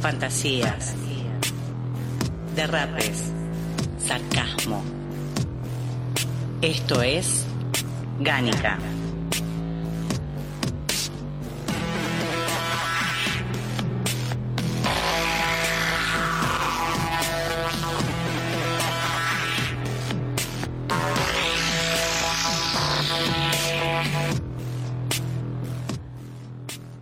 Fantasías, derrapes, sarcasmo. Esto es Gánica.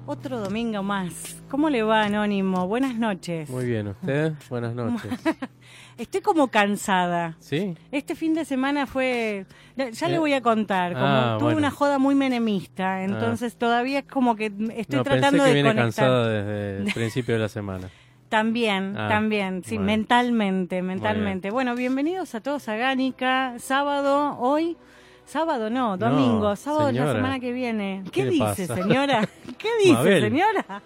Otro domingo más. ¿Cómo le va, Anónimo? Buenas noches. Muy bien, ¿usted? Buenas noches. Estoy como cansada. ¿Sí? Este fin de semana fue... Ya le Eh, voy a contar. Como ah, tuve bueno. una joda muy menemista, entonces todavía es como que estoy no, tratando pensé que de viene conectar. cansada desde el principio de la semana. También, Ah, también, sí, bueno. mentalmente, mentalmente. Bueno, bienvenidos a todos a Gánica, sábado, hoy, sábado no, domingo, sábado de la semana que viene. ¿Qué, ¿Qué le dice, pasa? señora? ¿Qué dice, Mabel. señora?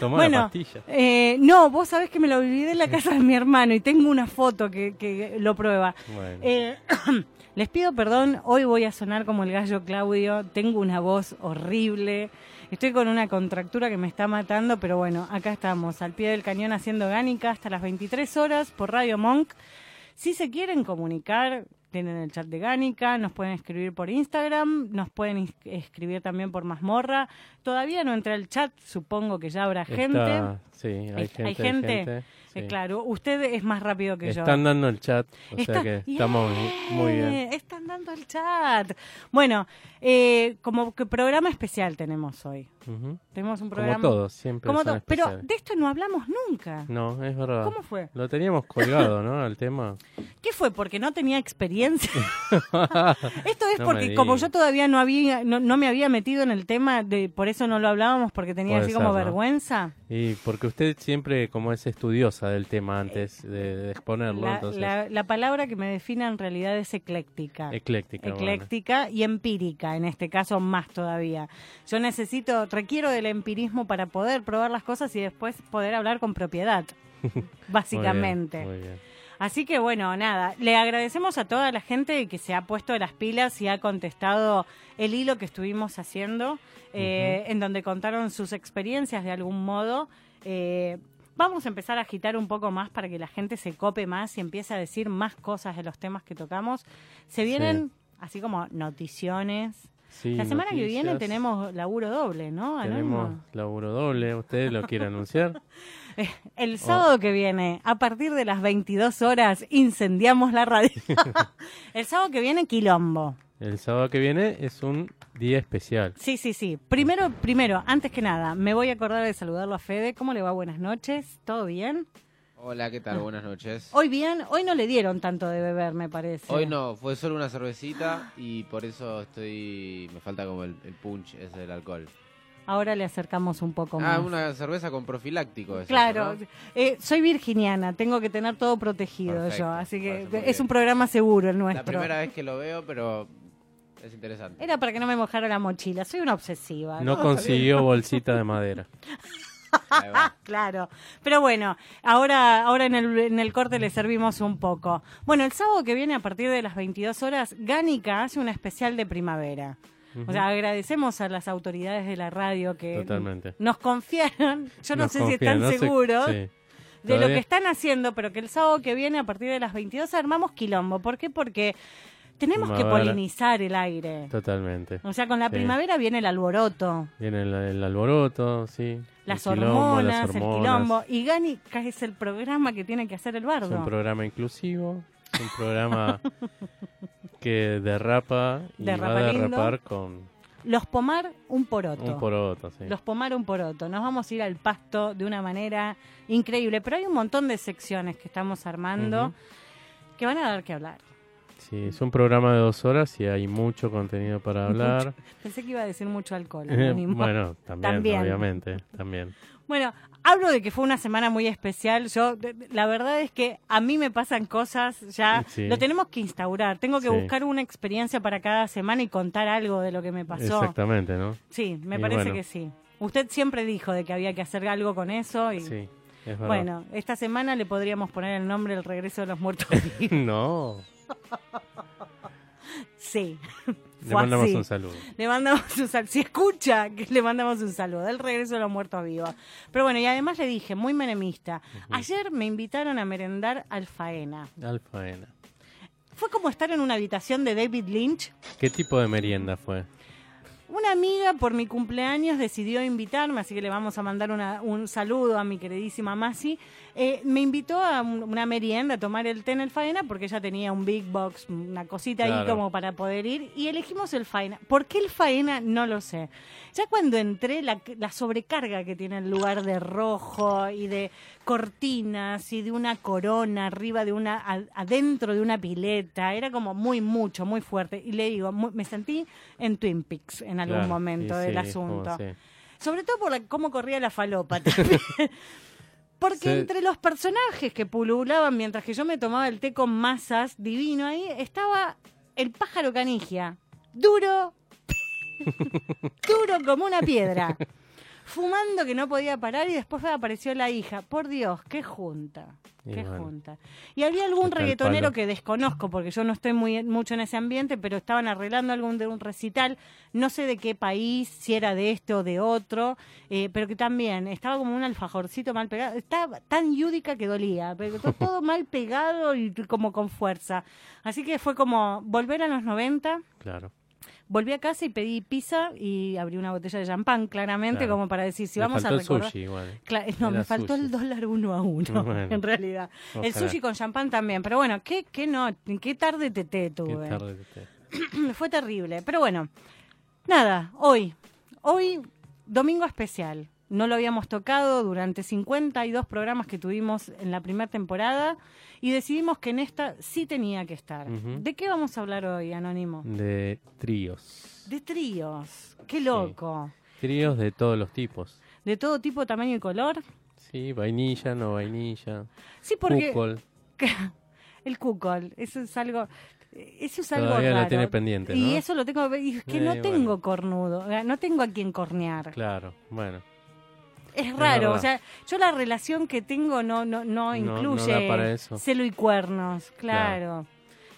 Tomó bueno, la pastilla. eh, no, vos sabés que me lo viví en la casa de mi hermano y tengo una foto que, que lo prueba. Bueno. Eh, les pido perdón, hoy voy a sonar como el gallo Claudio, tengo una voz horrible, estoy con una contractura que me está matando, pero bueno, acá estamos, al pie del cañón haciendo Gánica hasta las 23 horas por Radio Monk. Si se quieren comunicar, tienen el chat de Gánica, nos pueden escribir por Instagram, nos pueden escribir también por Mazmorra. Todavía no entré al chat, supongo que ya habrá gente. Sí, hay Hay- gente. hay gente. Sí. Eh, claro, usted es más rápido que yo. Están dando el chat, o Está- sea que estamos muy bien. Están dando el chat. Bueno, eh, como que programa especial tenemos hoy. Tenemos un Como programa. todos, siempre como son to- Pero de esto no hablamos nunca. No, es verdad. ¿Cómo fue? Lo teníamos colgado, ¿no? Al tema. ¿Qué fue? ¿Porque no tenía experiencia? Esto es No porque como yo todavía no había, no, no me había metido en el tema, de por eso no lo hablábamos, porque tenía Puede así como ser, ¿no? vergüenza. Y porque usted siempre como es estudiosa del tema antes de, de exponerlo, La, entonces la- la palabra que me define en realidad es ecléctica. ecléctica. bueno. ecléctica y empírica, en este caso más todavía. Yo necesito, requiero del empirismo para poder probar las cosas y después poder hablar con propiedad, básicamente. Muy bien, muy bien. Así que bueno, nada, le agradecemos a toda la gente que se ha puesto las pilas y ha contestado el hilo que estuvimos haciendo, eh, en donde contaron sus experiencias de algún modo. Eh, vamos a empezar a agitar un poco más para que la gente se cope más y empiece a decir más cosas de los temas que tocamos. Se vienen así como noticiones. Sí, la semana que viene tenemos laburo doble, ¿no? Tenemos laburo doble, ¿usted lo quiere anunciar? Eh, El sábado que viene, a partir de las 22 horas, incendiamos la radio. el sábado que viene, Quilombo. El sábado que viene es un día especial. Sí, sí, sí. Primero, primero, antes que nada, me voy a acordar de saludarlo a Fede. ¿Cómo le va? Buenas noches. ¿Todo bien? Hola, ¿qué tal? Buenas noches. Hoy bien. Hoy no le dieron tanto de beber, me parece. Hoy no, fue solo una cervecita y por eso estoy. Me falta como el, el punch ese del alcohol. Ahora le acercamos un poco más. Ah, una cerveza con profiláctico. es Claro, eso, ¿no? eh, soy virginiana, tengo que tener todo protegido Perfecto, yo, así que es bien. un programa seguro el La nuestro. primera vez que lo veo, pero es interesante. Era para que no me mojara la mochila, soy una obsesiva. No consiguió bolsita de madera. Claro, pero bueno, ahora, ahora en, el, en el corte le servimos un poco. Bueno, el sábado que viene a partir de las 22 horas, Gánica hace un especial de primavera. O sea, agradecemos a las autoridades de la radio que Totalmente. nos confiaron, yo no Nos sé si están no sé- seguros sí. de lo que están haciendo, pero que el sábado que viene a partir de las 22 armamos quilombo. ¿Por qué? Porque tenemos que polinizar el aire. Totalmente. O sea, con la Sí. primavera viene el alboroto. Viene el, el alboroto, sí. Las el quilombo, hormonas, el quilombo. Y Gánica es el programa que tiene que hacer el Es bardo. un programa inclusivo, un programa que derrapa y Derrapa va a lindo. derrapar con Los pomar un poroto. un poroto, sí. Los pomar un poroto. Nos vamos a ir al pasto de una manera increíble. Pero hay un montón de secciones que estamos armando que van a dar que hablar. Sí, es un programa de dos horas y hay mucho contenido para hablar. Pensé que iba a decir mucho alcohol. Eh, bueno, también, También. obviamente, también. Bueno, hablo de que fue una semana muy especial. Yo, la verdad es que a mí me pasan cosas ya. Sí. Lo tenemos que instaurar. Tengo que Sí. buscar una experiencia para cada semana y contar algo de lo que me pasó. Exactamente, ¿no? Sí, me Y parece bueno. que sí. Usted siempre dijo de que había que hacer algo con eso y Sí, es verdad. bueno, esta semana le podríamos poner el nombre El regreso de los muertos no, Sí. le mandamos así. un saludo. Le mandamos un saludo. Si escucha, que le mandamos un saludo. Del regreso de los muertos vivos. Pero bueno, y además le dije, muy menemista. Ayer me invitaron a merendar al Faena. Alfaena. Fue como estar en una habitación de David Lynch. ¿Qué tipo de merienda fue? Una amiga por mi cumpleaños decidió invitarme, así que le vamos a mandar una- un saludo a mi queridísima Masi. Eh, me invitó a un- una merienda a tomar el té en el Faena porque ella tenía un big box, una cosita ahí como para poder ir y elegimos el Faena. ¿Por qué el Faena? No lo sé. Ya cuando entré, la, la sobrecarga que tiene el lugar de rojo y de cortinas y de una corona arriba de una, adentro de una pileta, era como muy mucho, muy fuerte. Y le digo, me sentí en Twin Peaks en algún Claro, momento y del sí, asunto. Sobre todo por la- cómo corría la falopa también. Porque Sí. entre los personajes que pululaban mientras que yo me tomaba el té con masas, divino ahí, estaba el pájaro canigia. Duro, duro como una piedra. Fumando que no podía parar y después apareció la hija. Por Dios, qué junta. Y Qué bueno. junta. Y había algún Está reggaetonero que desconozco porque yo no estoy muy mucho en ese ambiente, pero estaban arreglando algún de un recital, no sé de qué país, si era de este o de otro, eh, pero que también estaba como un alfajorcito mal pegado, estaba tan yúdica que dolía, pero todo, todo mal pegado y como con fuerza. Así que fue como volver a los 90, Claro. Volví a casa y pedí pizza y abrí una botella de champán, claramente, Claro. como para decir, si Le vamos a faltó el recordar... sushi igual. Cla- no, Era me faltó el dólar uno a uno, Bueno. en realidad. El sushi con champán también. Pero bueno, qué, qué no, qué tarde te Qué tuve. tarde que te- Fue terrible. Pero bueno, nada, hoy, hoy, domingo especial. No lo habíamos tocado durante 52 programas que tuvimos en la primera temporada y decidimos que en esta sí tenía que estar. ¿De qué vamos a hablar hoy, Anónimo? De tríos. De tríos. Qué loco. Tríos de todos los tipos. De todo tipo, tamaño y color. Sí, vainilla, no vainilla. Sí, porque... Cuckold. El cuckold, eso es algo, eso es algo Todavía lo tiene pendiente, Y eso lo tengo, y es que Eh, no bueno. tengo cornudo, no tengo a quien cornear. Claro, bueno. Es raro, o sea, yo la relación que tengo no no no no incluye eso. celo y cuernos, claro.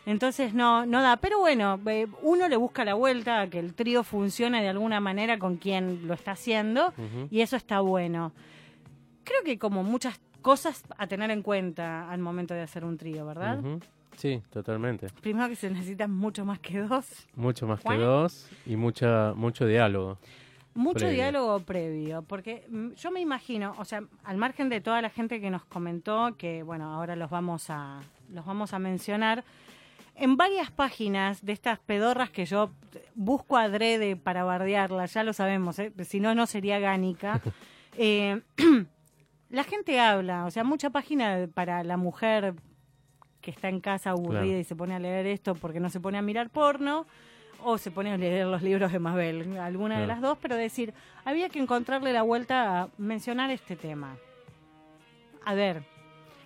Entonces no no da, pero bueno, uno le busca la vuelta a que el trío funcione de alguna manera con quien lo está haciendo y eso está bueno. Creo que como muchas cosas a tener en cuenta al momento de hacer un trío, ¿verdad? Sí, totalmente. Primero que se necesitan mucho más que dos. Mucho más que dos y mucha mucho diálogo. Mucho Previo. diálogo previo, porque mm, yo me imagino, o sea, al margen de toda la gente que nos comentó, que bueno, ahora los vamos a, los vamos a mencionar, en varias páginas de estas pedorras que yo busco adrede para bardearlas, ya lo sabemos, ¿eh? si no, no sería gánica. eh, la gente habla, o sea, mucha página para la mujer que está en casa aburrida Claro. y se pone a leer esto porque no se pone a mirar porno, o se pone a leer los libros de Mabel, alguna de las dos, pero decir, había que encontrarle la vuelta a mencionar este tema. A ver,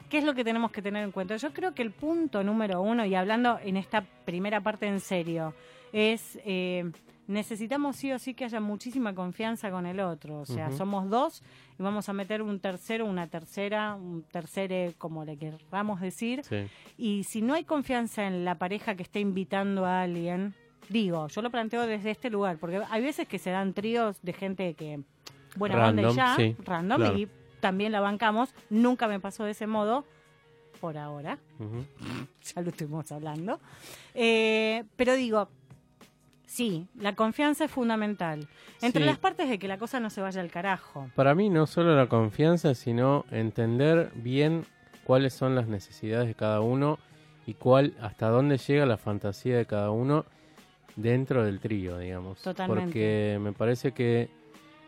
¿qué es lo que tenemos que tener en cuenta? Yo creo que el punto número uno, y hablando en esta primera parte en serio, es eh, necesitamos sí o sí que haya muchísima confianza con el otro. O sea, somos dos y vamos a meter un tercero, una tercera, un tercere, como le querramos decir. Sí. Y si no hay confianza en la pareja que esté invitando a alguien, digo, yo lo planteo desde este lugar, porque hay veces que se dan tríos de gente que, buena onda y Random, ya, sí, random, claro. y también la bancamos. Nunca me pasó de ese modo, por ahora, ya lo estuvimos hablando. Eh, pero digo, sí, la confianza es fundamental. Entre Sí. las partes de que la cosa no se vaya al carajo. Para mí no solo la confianza, sino entender bien cuáles son las necesidades de cada uno y cuál hasta dónde llega la fantasía de cada uno dentro del trío, digamos. Totalmente. Porque me parece que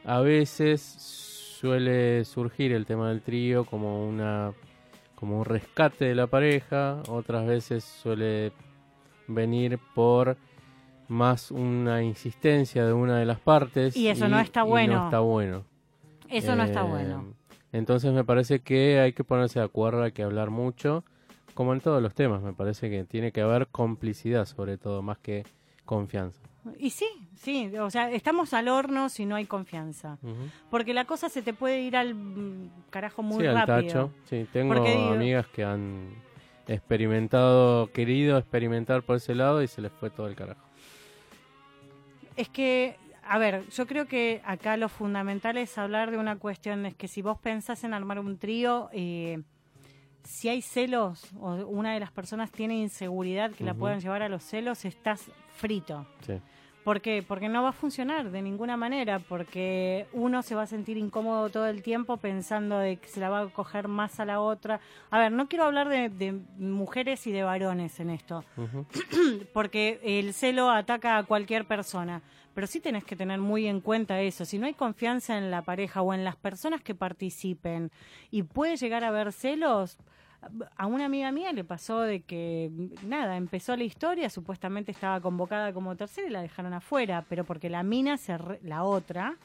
a veces suele surgir el tema del trío como una como un rescate de la pareja, otras veces suele venir por más una insistencia de una de las partes Y eso no está bueno. no está bueno. Eso no está Eh, bueno. Entonces me parece que hay que ponerse de acuerdo, hay que hablar mucho, como en todos los temas, me parece que tiene que haber complicidad sobre todo, más que confianza. Y sí, sí, o sea, estamos al horno si no hay confianza. Porque la cosa se te puede ir al mm, carajo muy sí, al rápido. tacho. Sí, tengo digo- amigas que han experimentado, querido experimentar por ese lado y se les fue todo el carajo. Es que, a ver, yo creo que acá lo fundamental es hablar de una cuestión, es que si vos pensás en armar un trío, eh, si hay celos o una de las personas tiene inseguridad que la puedan llevar a los celos, estás frito. Sí. ¿Por qué? Porque no va a funcionar de ninguna manera, porque uno se va a sentir incómodo todo el tiempo pensando de que se la va a coger más a la otra. A ver, no quiero hablar de, de mujeres y de varones en esto, porque el celo ataca a cualquier persona, pero sí tenés que tener muy en cuenta eso. Si no hay confianza en la pareja o en las personas que participen y puede llegar a haber celos, a una amiga mía le pasó de que, nada, empezó la historia, supuestamente estaba convocada como tercera y la dejaron afuera, pero porque la mina, se re- la otra,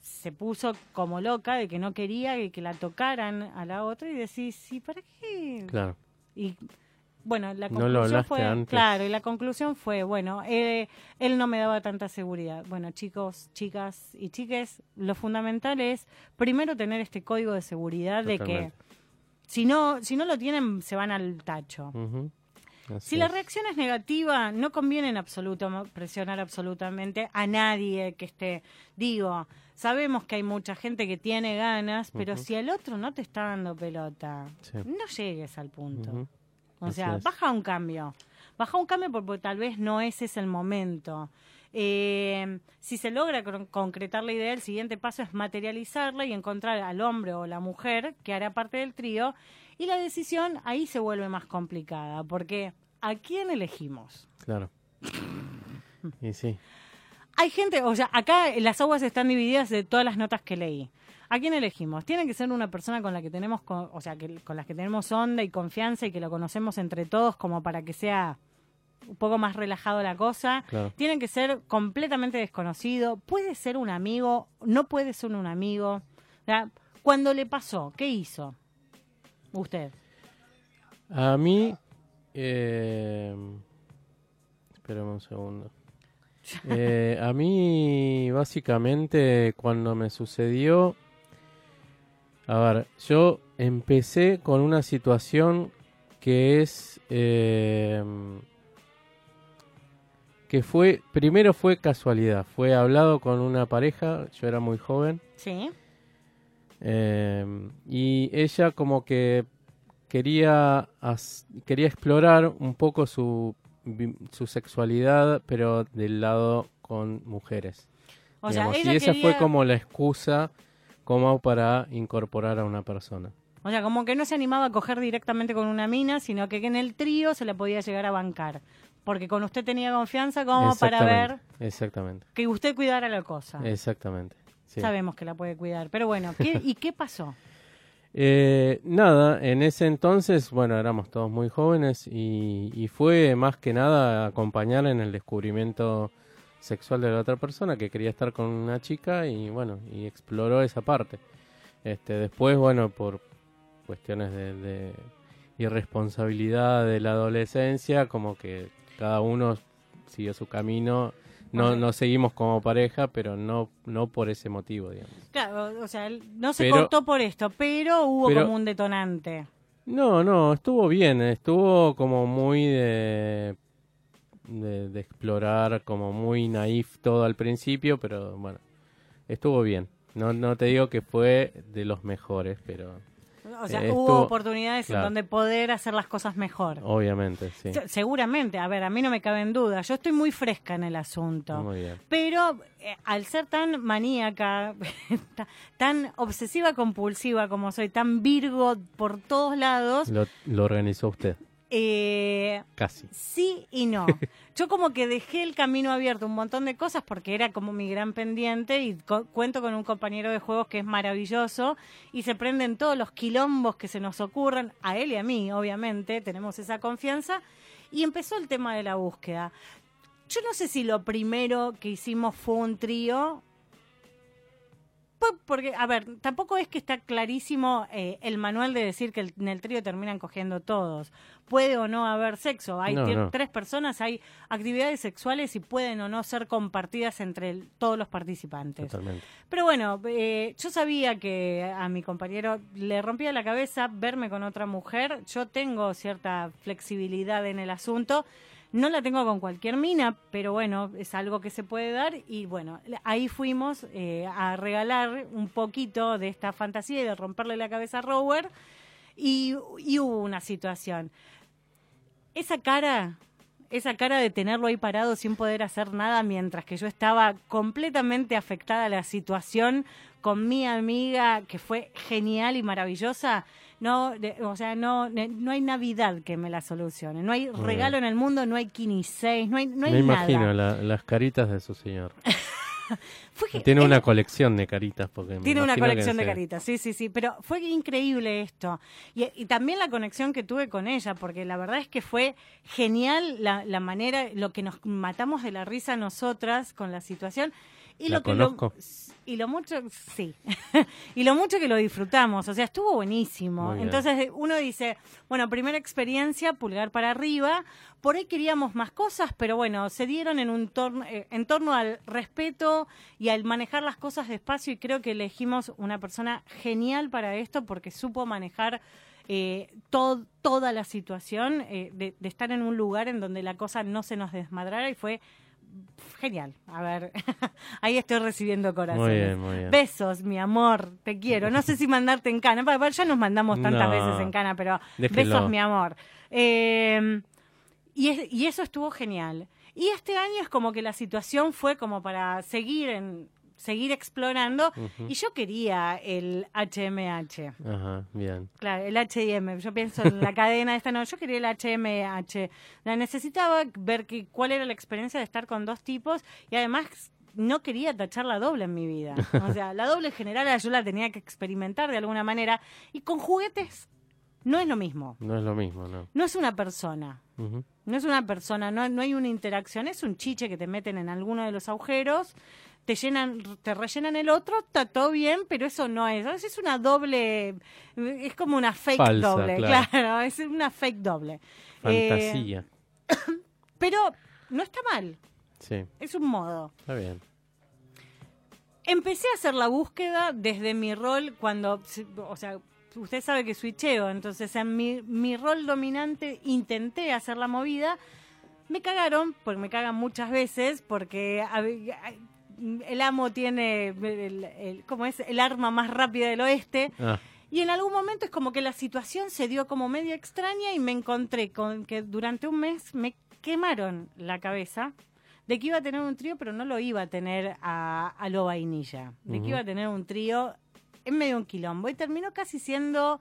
se puso como loca de que no quería que, que la tocaran a la otra y decís, sí, ¿para qué? Claro. Y bueno, la conclusión fue, antes. claro, y la conclusión fue, bueno, eh, él no me daba tanta seguridad. Bueno, chicos, chicas y chiques, lo fundamental es primero tener este código de seguridad de que. Si no, si no lo tienen, se van al tacho. Si la reacción es negativa, no conviene en absoluto presionar absolutamente a nadie que esté. Digo, sabemos que hay mucha gente que tiene ganas, pero si el otro no te está dando pelota, Sí. no llegues al punto. O Así sea, es. baja un cambio. Baja un cambio porque tal vez no ese es el momento. Eh, si se logra con- concretar la idea, el siguiente paso es materializarla y encontrar al hombre o la mujer que hará parte del trío. Y la decisión ahí se vuelve más complicada, porque ¿a quién elegimos? Claro. Y sí. Hay gente, o sea, acá las aguas están divididas de todas las notas que leí. ¿A quién elegimos? Tiene que ser una persona con la que tenemos, co- o sea, que, con la que tenemos onda y confianza y que lo conocemos entre todos como para que sea un poco más relajado la cosa. Claro. Tiene que ser completamente desconocido. Puede ser un amigo, no puede ser un amigo. Cuando le pasó, ¿qué hizo? Usted. A mí. Eh... Espérame un segundo. Eh, a mí, básicamente, cuando me sucedió. A ver, yo empecé con una situación que es. eh, que fue. Primero fue casualidad. Fue hablado con una pareja. Yo era muy joven. ¿Sí? Eh, y ella como que quería, as- quería explorar un poco su, su sexualidad, pero del lado con mujeres. O sea, ella y esa quería- fue como la excusa como para incorporar a una persona. O sea, como que no se animaba a coger directamente con una mina, sino que en el trío se la podía llegar a bancar. Porque con usted tenía confianza como para ver Exactamente, que usted cuidara la cosa. Exactamente. sí. Sabemos que la puede cuidar. Pero bueno, ¿qué- ¿y qué pasó? Eh, nada, en ese entonces, bueno, éramos todos muy jóvenes y, y fue más que nada acompañar en el descubrimiento sexual de la otra persona que quería estar con una chica y bueno, y exploró esa parte. Este, después, bueno, por cuestiones de, de irresponsabilidad de la adolescencia, como que cada uno siguió su camino. No, no seguimos como pareja, pero no, no por ese motivo, digamos. Claro, o sea, no se Pero- cortó por esto, pero hubo pero- como un detonante. No, no, estuvo bien, estuvo como muy de, de, de explorar, como muy naif todo al principio, pero bueno, estuvo bien. No, no te digo que fue de los mejores, pero O sea, hubo oportunidades en donde poder hacer las cosas mejor. obviamente, sí. Se- Seguramente, a ver, a mí no me cabe en duda. Yo estoy muy fresca en el asunto. Muy bien. Pero eh, al ser tan maníaca, ta- tan obsesiva compulsiva como soy, tan virgo por todos lados, Lo, lo organizó usted, eh, casi. sí y no. Yo como que dejé el camino abierto un montón de cosas porque era como mi gran pendiente y co- cuento con un compañero de juegos que es maravilloso y se prenden todos los quilombos que se nos ocurran, a él y a mí, obviamente, tenemos esa confianza y empezó el tema de la búsqueda. Yo no sé si lo primero que hicimos fue un trío porque, a ver, tampoco es que está clarísimo eh, el manual de decir que el- en el trío terminan cogiendo todos. Puede o no haber sexo. Hay No, tie- no. tres personas, hay actividades sexuales y pueden o no ser compartidas entre el- todos los participantes. Totalmente. Pero bueno, eh, yo sabía que a mi compañero le rompía la cabeza verme con otra mujer. Yo tengo cierta flexibilidad en el asunto. No la tengo con cualquier mina, pero bueno, es algo que se puede dar. Y bueno, ahí fuimos eh, a regalar un poquito de esta fantasía y de romperle la cabeza a Rower. Y, y hubo una situación. Esa cara, esa cara de tenerlo ahí parado sin poder hacer nada mientras que yo estaba completamente afectada a la situación con mi amiga que fue genial y maravillosa. No, de- o sea, no, ne- no hay Navidad que me la solucione. No hay regalo en el mundo, no hay 6, no hay, no hay Me nada. imagino la- las caritas de su señor. Que- Tiene una colección de caritas. porque Tiene una colección de caritas, sí, sí, sí, pero fue increíble esto. Y, y también la conexión que tuve con ella, porque la verdad es que fue genial la, la manera, lo que nos matamos de la risa nosotras con la situación. Y ¿La lo que conozco? Lo, y lo mucho, sí, y lo mucho que lo disfrutamos, o sea, estuvo buenísimo. Entonces uno dice, bueno, primera experiencia, pulgar para arriba, por ahí queríamos más cosas, pero bueno, se dieron en un torno, eh, en torno al respeto y al manejar las cosas despacio. Y creo que elegimos una persona genial para esto porque supo manejar eh, to- toda la situación eh, de, de estar en un lugar en donde la cosa no se nos desmadrara y fue genial. A ver, ahí estoy recibiendo corazones. Muy bien, muy bien. Besos, mi amor, te quiero. No sé si mandarte en cana. Ya nos mandamos tantas No. veces en cana, pero Déjelo. besos, mi amor. Eh, y, es- y eso estuvo genial. Y este año es como que la situación fue como para seguir en seguir explorando y yo quería el HMH. Ajá, bien. Claro, el HM. Yo pienso en la cadena esta, no, yo quería el HMH. La necesitaba ver que, cuál era la experiencia de estar con dos tipos y además no quería tachar la doble en mi vida. O sea, la doble general yo la tenía que experimentar de alguna manera y con juguetes no es lo mismo. No es lo mismo, ¿no? No es una persona. No es una persona, no, no hay una interacción, es un chiche que te meten en alguno de los agujeros, te llenan, te rellenan el otro, está todo bien, pero eso no es, es una doble, es como una fake Falsa, doble, claro. claro. es una fake doble. Eh, Fantasía. pero no está mal, Sí, es un modo. está bien. Empecé a hacer la búsqueda desde mi rol cuando, o sea, usted sabe que switcheo, entonces en mi, mi rol dominante intenté hacer la movida. Me cagaron, porque me cagan muchas veces, porque el amo tiene, el, el- ¿cómo es? El arma más rápida del oeste. Ah, Y en algún momento es como que la situación se dio como medio extraña y me encontré con que durante un mes me quemaron la cabeza de que iba a tener un trío, pero no lo iba a tener a, a lo vainilla. De que iba a tener un trío en medio de un quilombo. Y terminó casi siendo...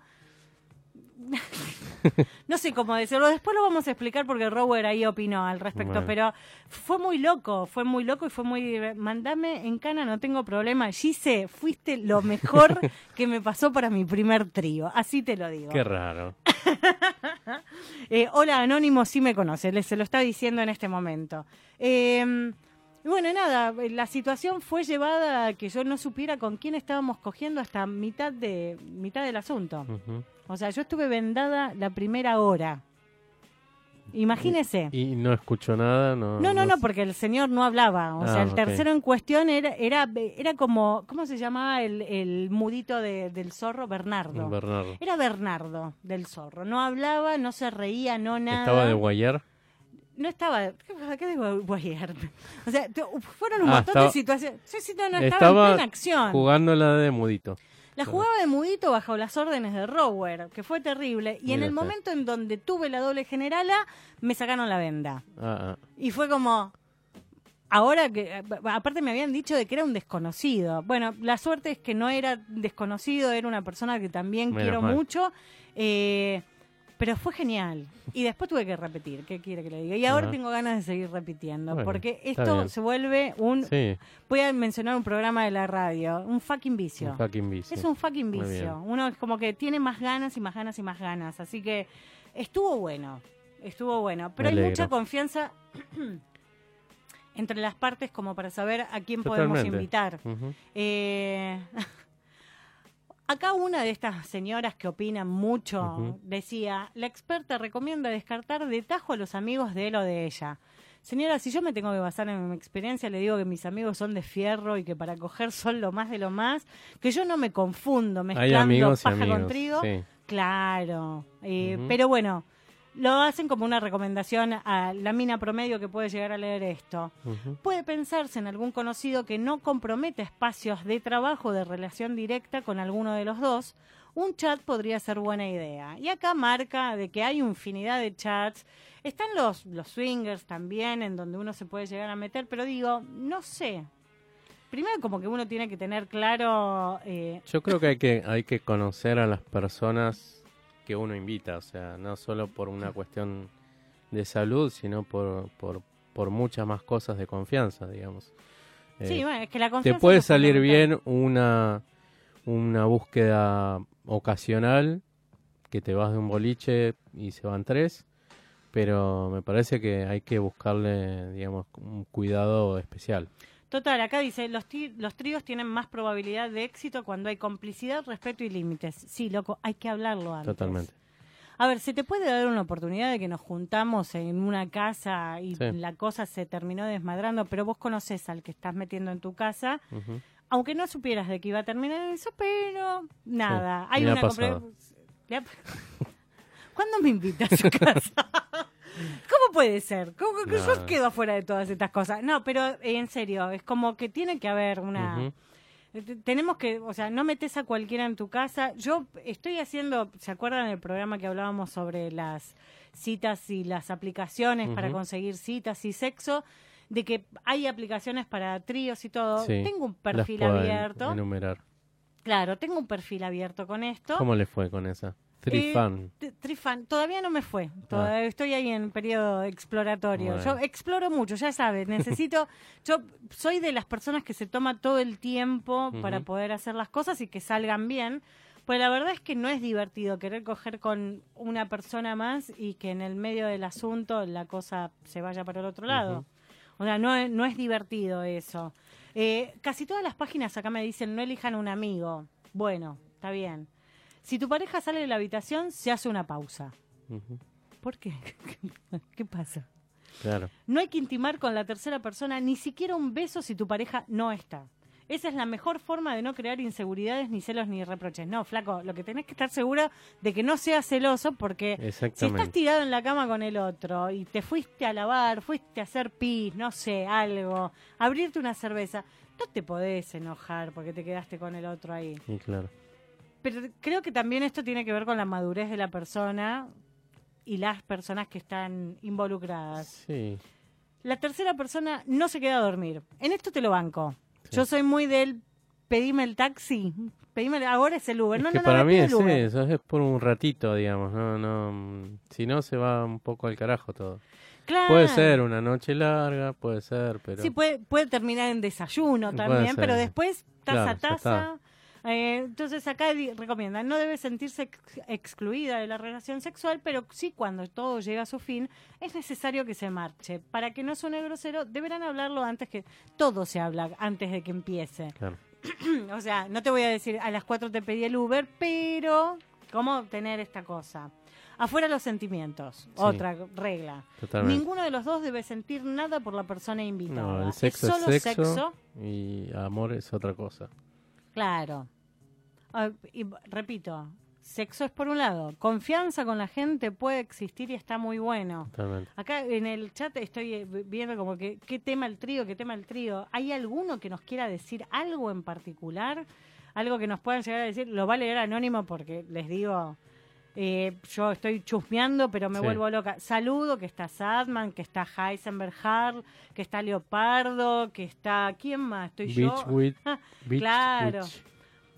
no sé cómo decirlo. Después lo vamos a explicar porque Rower ahí opinó al respecto. Bueno. Pero fue muy loco, fue muy loco y fue muy... Mandame en cana, no tengo problema. Gise, fuiste lo mejor que me pasó para mi primer trío. Así te lo digo. qué raro. Eh, hola, Anónimo, sí me conoce, se lo está diciendo en este momento. Eh, bueno, nada, la situación fue llevada a que yo no supiera con quién estábamos cogiendo hasta mitad, de, mitad del asunto. Ujú. O sea, yo estuve vendada la primera hora. Imagínese. Y no escucho nada, no. No, no, no, porque el señor no hablaba. O Ah, sea, el ok. tercero en cuestión era, era, era como, ¿cómo se llamaba el, el mudito de- del zorro? Bernardo. Bernardo. Era Bernardo del zorro. No hablaba, no se reía, no nada. ¿Estaba de Guayar? No estaba. ¿Qué, digo Guayar? O sea, fueron un Ah, montón estaba- de situaciones. Sí, sí, no, no, estaba, Estaba en acción. Jugando la de Mudito. La jugaba de mudito bajo las órdenes de Rower, que fue terrible. Y en el momento en donde tuve la doble generala, me sacaron la venda. Ah, ah. Y fue como. Ahora que. Aparte me habían dicho de que era un desconocido. Bueno, la suerte es que no era desconocido, era una persona que también Menos quiero mal. mucho. eh, pero fue genial. Y después tuve que repetir, ¿qué quiere que le diga? Y ahora tengo ganas de seguir repitiendo, Bueno, porque esto se vuelve un... Sí, Voy a mencionar un programa de la radio, un fucking vicio. un fucking vicio. Es un fucking vicio. Uno es como que tiene más ganas y más ganas y más ganas. Así que estuvo bueno. Estuvo bueno. Pero hay mucha confianza entre las partes como para saber a quién podemos invitar. Eh, acá una de estas señoras que opinan mucho decía, la experta recomienda descartar de tajo a los amigos de él o de ella. Señora, si yo me tengo que basar en mi experiencia, le digo que mis amigos son de fierro y que para coger son lo más de lo más, que yo no me confundo mezclando paja amigos. con trigo. sí. Claro, eh, pero bueno, lo hacen como una recomendación a la mina promedio que puede llegar a leer esto. Puede pensarse en algún conocido que no compromete espacios de trabajo de relación directa con alguno de los dos. Un chat podría ser buena idea. Y acá marca de que hay infinidad de chats. Están los, los swingers también, en donde uno se puede llegar a meter, pero digo, no sé. Primero como que uno tiene que tener claro... eh, Yo creo que hay que hay que conocer a las personas que uno invita, o sea, no solo por una cuestión de salud, sino por, por, por muchas más cosas de confianza, digamos. Eh, sí, bueno, es que la te confianza puede es lo salir bien una, una búsqueda ocasional, que te vas de un boliche y se van tres, pero me parece que hay que buscarle, digamos, un cuidado especial. Total, acá dice, los, los tríos tienen más probabilidad de éxito cuando hay complicidad, respeto y límites. Sí, loco, hay que hablarlo antes. Totalmente. A ver, ¿se te puede dar una oportunidad de que nos juntamos en una casa y Sí. la cosa se terminó desmadrando, pero vos conoces al que estás metiendo en tu casa, aunque no supieras de que iba a terminar eso, pero nada. Sí, hay me una compre- pasado. ¿Le ha- ¿Cuándo me invitas a su casa? ¿Cómo puede ser? ¿Cómo que yo quedo afuera de todas estas cosas? No, pero eh, en serio, es como que tiene que haber una... Eh, te- Tenemos que, o sea, no metes a cualquiera en tu casa. Yo estoy haciendo, ¿se acuerdan del programa que hablábamos sobre las citas y las aplicaciones para conseguir citas y sexo? De que hay aplicaciones para tríos y todo. Sí, Tengo un perfil abierto. enumerar. Claro, tengo un perfil abierto con esto. ¿Cómo le fue con esa? Three Eh, Trifan, todavía no me fue. Todavía estoy ahí en periodo exploratorio. Bueno. Yo exploro mucho, ya sabes. Necesito. yo soy de las personas que se toma todo el tiempo para poder hacer las cosas y que salgan bien. Pues la verdad es que no es divertido querer coger con una persona más y que en el medio del asunto la cosa se vaya para el otro lado. O sea, no es, no es divertido eso. Eh, casi todas las páginas acá me dicen no elijan un amigo. Bueno, está bien. Si tu pareja sale de la habitación, se hace una pausa. ¿Por qué? ¿Qué pasa? Claro. No hay que intimar con la tercera persona ni siquiera un beso si tu pareja no está. Esa es la mejor forma de no crear inseguridades, ni celos, ni reproches. No, flaco, lo que tenés que estar segura de que no seas celoso porque si estás tirado en la cama con el otro y te fuiste a lavar, fuiste a hacer pis, no sé, algo, abrirte una cerveza, no te podés enojar porque te quedaste con el otro ahí. Y claro. Pero creo que también esto tiene que ver con la madurez de la persona y las personas que están involucradas. Sí. La tercera persona no se queda a dormir. En esto te lo banco. Sí. Yo soy muy del pedime el taxi, pedime el- ahora es el Uber. Es No, que no, no, para mí es Uber. eso, es por un ratito, digamos, no, no, si no se va un poco al carajo todo. Claro. Puede ser una noche larga, puede ser, pero Sí, puede, puede terminar en desayuno también, pero después taza a taza. Eh, entonces acá recomiendan, no debe sentirse ex- excluida de la relación sexual, pero sí cuando todo llega a su fin, es necesario que se marche. Para que no suene grosero, deberán hablarlo antes que... Todo se habla antes de que empiece. claro. o sea, no te voy a decir a las 4 te pedí el Uber, pero ¿cómo tener esta cosa? Afuera los sentimientos, Sí. otra regla. Totalmente. Ninguno de los dos debe sentir nada por la persona invitada. No, el sexo es, solo sexo, sexo, y amor es otra cosa. Claro. Ah, y repito, sexo es por un lado, confianza con la gente puede existir y está muy bueno. Totalmente. Acá en el chat estoy eh, viendo como que qué tema el trío, qué tema el trío. ¿Hay alguno que nos quiera decir algo en particular? Algo que nos puedan llegar a decir. Lo va a leer anónimo porque les digo, eh, yo estoy chusmeando, pero me Sí. vuelvo loca. Saludo que está Sadman, que está Heisenberg Hart, que está Leopardo, que está... ¿Quién más? Estoy yo. Beach with, Ah, beach claro.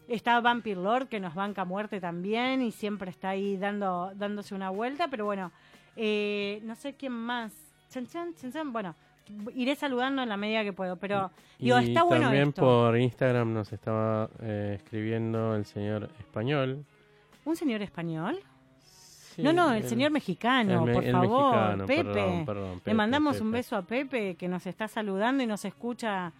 Está Vampire Lord, que nos banca muerte también y siempre está ahí dando, dándose una vuelta, pero bueno, eh, no sé quién más. Chan, chan, chan, chan. Bueno, iré saludando en la medida que puedo, pero digo, y está bueno también esto. por Instagram nos estaba eh, escribiendo el señor español. ¿Un señor español? Sí, no, no, el, señor mexicano, el por el favor, mexicano, Pepe. perdón, perdón, Le Pepe, mandamos un beso a Pepe que nos está saludando y nos escucha.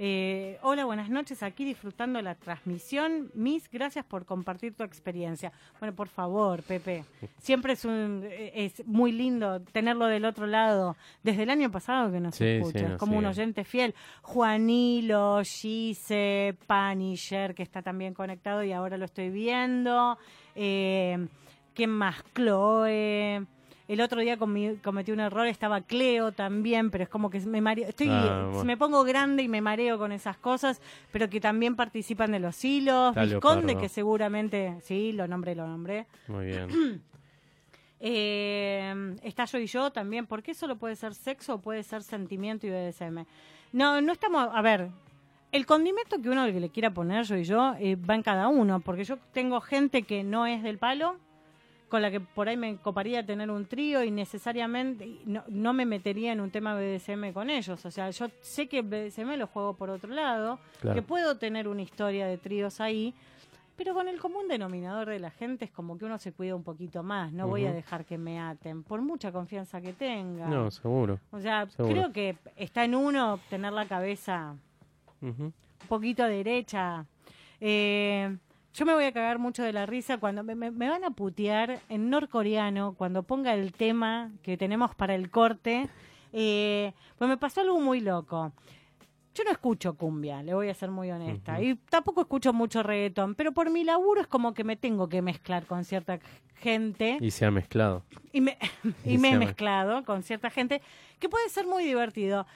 Eh, hola, buenas noches, aquí disfrutando la transmisión. Miss, gracias por compartir tu experiencia. Bueno, por favor, Pepe, siempre es, un, eh, es muy lindo tenerlo del otro lado. Desde el año pasado que nos Sí, escucha, sí, es nos como un oyente fiel. Juanilo, Gise, Punisher, que está también conectado y ahora lo estoy viendo. Eh, ¿Quién más? Chloe. El otro día cometí un error, estaba Cleo también, pero es como que me mareo. Estoy, Ah, bueno. me pongo grande y me mareo con esas cosas, pero que también participan de los hilos. Está Visconde, Leopardo. que seguramente, sí, lo nombré, lo nombré. Muy bien. Eh, está yo y yo también, porque solo puede ser sexo o puede ser sentimiento y BDSM. No, no estamos, a ver, el condimento que uno le quiera poner yo y yo eh, va en cada uno, porque yo tengo gente que no es del palo, con la que por ahí me coparía tener un trío y necesariamente no, no me metería en un tema BDSM con ellos. O sea, yo sé que BDSM lo juego por otro lado, Claro. que puedo tener una historia de tríos ahí, pero con el común denominador de la gente es como que uno se cuida un poquito más. No voy a dejar que me aten, por mucha confianza que tenga. No, seguro. o sea, seguro. creo que está en uno tener la cabeza un poquito derecha. Eh, yo me voy a cagar mucho de la risa cuando me, me- me van a putear en norcoreano cuando ponga el tema que tenemos para el corte. Eh, pues me pasó algo muy loco. Yo no escucho cumbia, le voy a ser muy honesta. Y tampoco escucho mucho reggaetón, pero por mi laburo es como que me tengo que mezclar con cierta gente Y se ha mezclado. y me, y Y me he mezclado con cierta gente que puede ser muy divertido.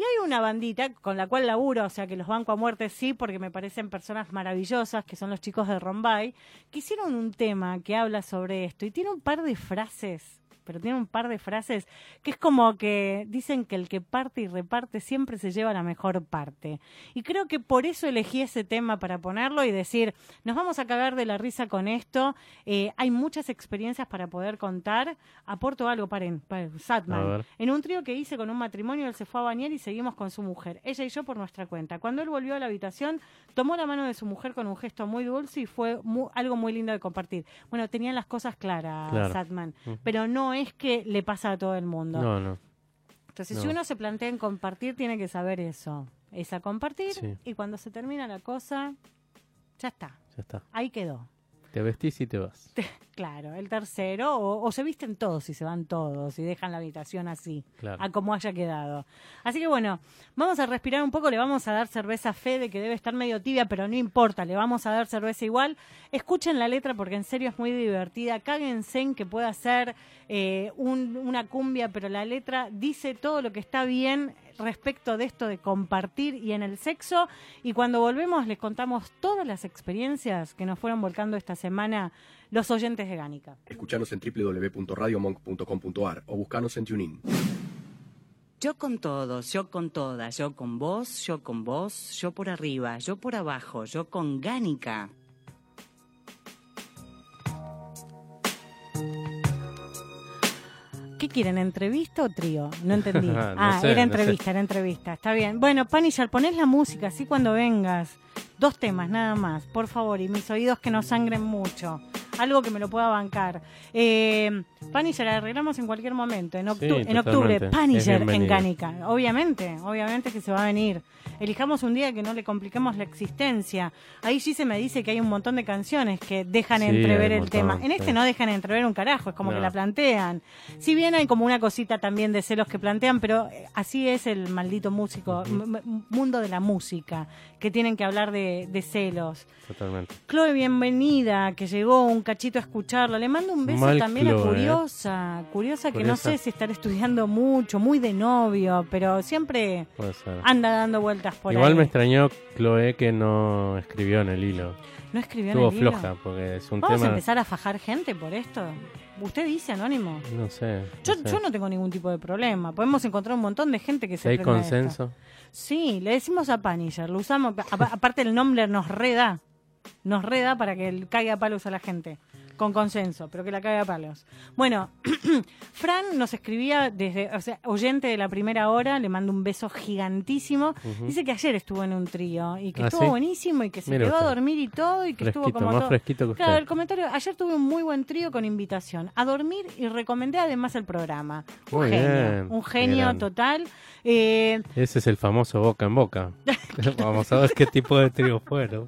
Y hay una bandita con la cual laburo, o sea que los banco a muerte sí, porque me parecen personas maravillosas, que son los chicos de Rombay, que hicieron un tema que habla sobre esto y tiene un par de frases, pero tiene un par de frases que es como que dicen que el que parte y reparte siempre se lleva la mejor parte. Y creo que por eso elegí ese tema para ponerlo y decir, nos vamos a cagar de la risa con esto, eh, hay muchas experiencias para poder contar, aporto algo, paren, Satman. En un trío que hice con un matrimonio, él se fue a bañar y seguimos con su mujer, ella y yo por nuestra cuenta. Cuando él volvió a la habitación, tomó la mano de su mujer con un gesto muy dulce y fue algo muy lindo de compartir. Bueno, tenían las cosas claras, Claro. Satman, pero no es que le pasa a todo el mundo. No, no. Entonces, no. si uno se plantea en compartir, tiene que saber eso. Es a compartir Sí. y cuando se termina la cosa, ya está. Ya está. Ahí quedó. Te vestís y te vas. Claro, el tercero, o, o se visten todos y se van todos y dejan la habitación así, Claro. a como haya quedado. Así que bueno, vamos a respirar un poco, le vamos a dar cerveza a Fede, que debe estar medio tibia, pero no importa, le vamos a dar cerveza igual. Escuchen la letra porque en serio es muy divertida. Cáguense en que pueda ser eh, un- una cumbia, pero la letra dice todo lo que está bien respecto de esto de compartir y en el sexo. Y cuando volvemos les contamos todas las experiencias que nos fueron volcando esta semana los oyentes de Gánica. Escuchanos en www.radiomonk.com.ar o buscanos en TuneIn. Yo con todos, yo con todas, yo con vos, yo con vos, yo por arriba, yo por abajo, yo con Gánica. ¿Qué quieren, entrevista o trío? No entendí. No ah, sé, era no entrevista, era entrevista. Está bien. Bueno, Panisher, ponés la música así cuando vengas. Dos temas nada más, por favor, y mis oídos que no sangren mucho. Algo que me lo pueda bancar. Eh, Punisher, arreglamos en cualquier momento. En, octu- Sí, en octubre, Punisher en. Gánica. Obviamente, obviamente que se va a venir. Elijamos un día que no le compliquemos la existencia. Ahí sí se me dice que hay un montón de canciones que dejan Sí, entrever el tema. En este sí. no dejan entrever un carajo, es como No. que la plantean. Si bien hay como una cosita también de celos que plantean, pero eh, así es el maldito músico, mundo de la música, que tienen que hablar de, de celos. Totalmente. Chloe, bienvenida, que llegó un cachito a escucharlo. Le mando un beso Mal también a ¿eh? Curiosa. Curiosa que no sé si estará estudiando mucho, muy de novio, pero siempre anda dando vueltas por Igual ahí. me extrañó Chloe que no escribió en el hilo. ¿No escribió en el hilo? floja porque es un ¿Vamos a empezar a fajar gente por esto? ¿Usted dice, Anónimo? No sé. Yo, no sé. yo no tengo ningún tipo de problema. Podemos encontrar un montón de gente que se hay esto. consenso. Sí, le decimos a Punisher, lo usamos. apa- aparte, el nombre nos reda. Nos reda para que caiga a palos a la gente. con consenso, pero que la cague a palos. Bueno, Fran nos escribía desde, o sea, oyente de la primera hora, le mando un beso gigantísimo. Dice que ayer estuvo en un trío y que ¿Ah, estuvo sí? buenísimo y que se quedó a dormir y todo y que estuvo como más todo. fresquito que usted. Claro, el comentario, ayer tuve un muy buen trío con invitación a dormir y recomendé además el programa. Un genio, un genio total. Eh, Ese es el famoso boca en boca. Vamos a ver qué tipo de trío fueron.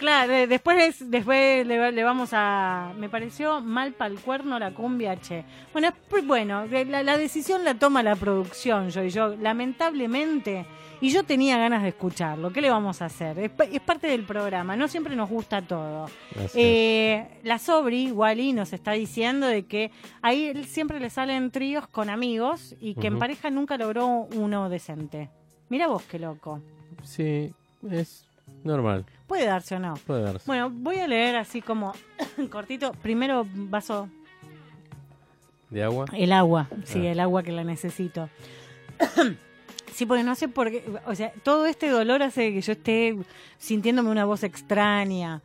Claro, después, después le, va- le vamos a... Me pareció mal pa'l cuerno la cumbia, che. Bueno, es bueno la, la decisión la toma la producción, yo y yo, lamentablemente, y yo tenía ganas de escucharlo, ¿qué le vamos a hacer? Es, pa- es parte del programa, no siempre nos gusta todo. Eh, la Sobri, Wally, nos está diciendo de que ahí él siempre le salen tríos con amigos y que en pareja nunca logró uno decente. Mira vos qué loco. Sí, es normal. Puede darse o no. Puede darse. Bueno, voy a leer así como cortito. Primero vaso ¿De agua? el agua, sí, Ah. el agua que la necesito. sí, porque no sé por qué, o sea, todo este dolor hace que yo esté sintiéndome una voz extraña.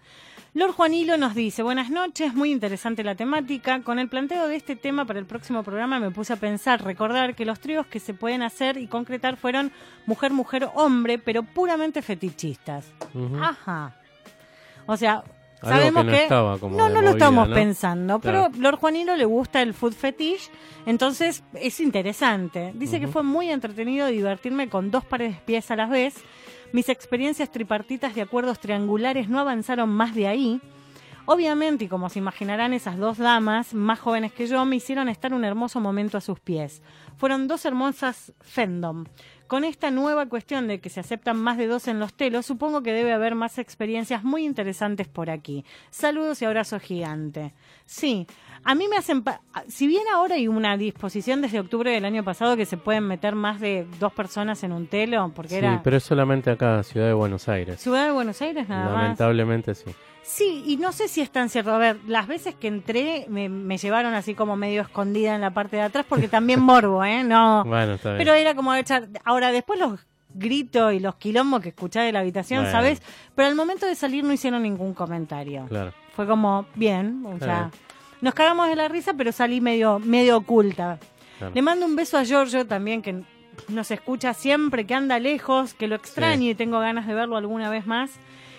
Lord Juanilo nos dice, buenas noches, muy interesante la temática. Con el planteo de este tema para el próximo programa me puse a pensar, recordar que los tríos que se pueden hacer y concretar fueron mujer, mujer, hombre, pero puramente fetichistas. Ajá. O sea, Algo sabemos que que, no estaba como no, lo estamos ¿no? pensando, Claro. pero Lord Juanilo le gusta el food fetish, entonces es interesante. Dice que fue muy entretenido divertirme con dos pares de pies a la vez. Mis experiencias tripartitas de acuerdos triangulares no avanzaron más de ahí. Obviamente, y como se imaginarán, esas dos damas, más jóvenes que yo, me hicieron estar un hermoso momento a sus pies. Fueron dos hermosas fandom. Con esta nueva cuestión de que se aceptan más de dos en los telos, supongo que debe haber más experiencias muy interesantes por aquí. Saludos y abrazo gigante. Sí, a mí me hacen... Si bien ahora hay una disposición desde octubre del año pasado que se pueden meter más de dos personas en un telo, porque Sí, era pero es solamente acá, Ciudad de Buenos Aires. Ciudad de Buenos Aires nada más. Lamentablemente sí. Sí, y no sé si es tan cierto. A ver, las veces que entré me, me llevaron así como medio escondida en la parte de atrás porque también morbo, ¿eh? No. Bueno, está bien. Pero era como echar. Ahora, después los gritos y los quilombos que escuché de la habitación, Bueno. ¿sabes? Pero al momento de salir no hicieron ningún comentario. Claro. Fue como, bien, o Está sea, bien. nos cagamos de la risa, pero salí medio, medio oculta. claro. Le mando un beso a Giorgio también, que nos escucha siempre, que anda lejos, que lo extraño Sí. y tengo ganas de verlo alguna vez más.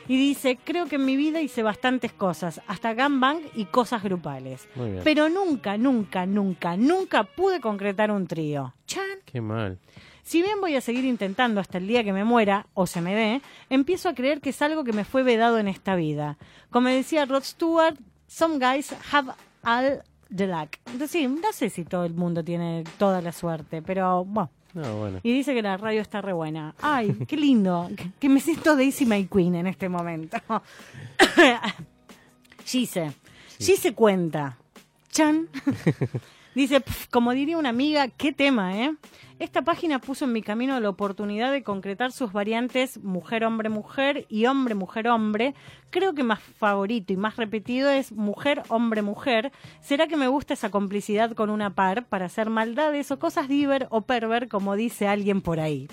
Y dice, creo que en mi vida hice bastantes cosas, hasta gangbang y cosas grupales. Muy bien. Pero nunca, nunca, nunca, nunca pude concretar un trío. Chan. Qué mal. Si bien voy a seguir intentando hasta el día que me muera o se me dé, empiezo a creer que es algo que me fue vedado en esta vida. Como decía Rod Stewart, some guys have all the luck. Entonces, sí, no sé si todo el mundo tiene toda la suerte, pero bueno. No, bueno. Y dice que la radio está re buena. Ay, qué lindo. que, que me siento Daisy May Queen en este momento. Gise. Gise cuenta. Chan. Dice, "Pf, como diría una amiga, qué tema, ¿eh? Esta página puso en mi camino la oportunidad de concretar sus variantes mujer-hombre-mujer y hombre-mujer-hombre. Creo que más favorito y más repetido es mujer-hombre-mujer. ¿Será que me gusta esa complicidad con una par para hacer maldades o cosas diver o perver, como dice alguien por ahí?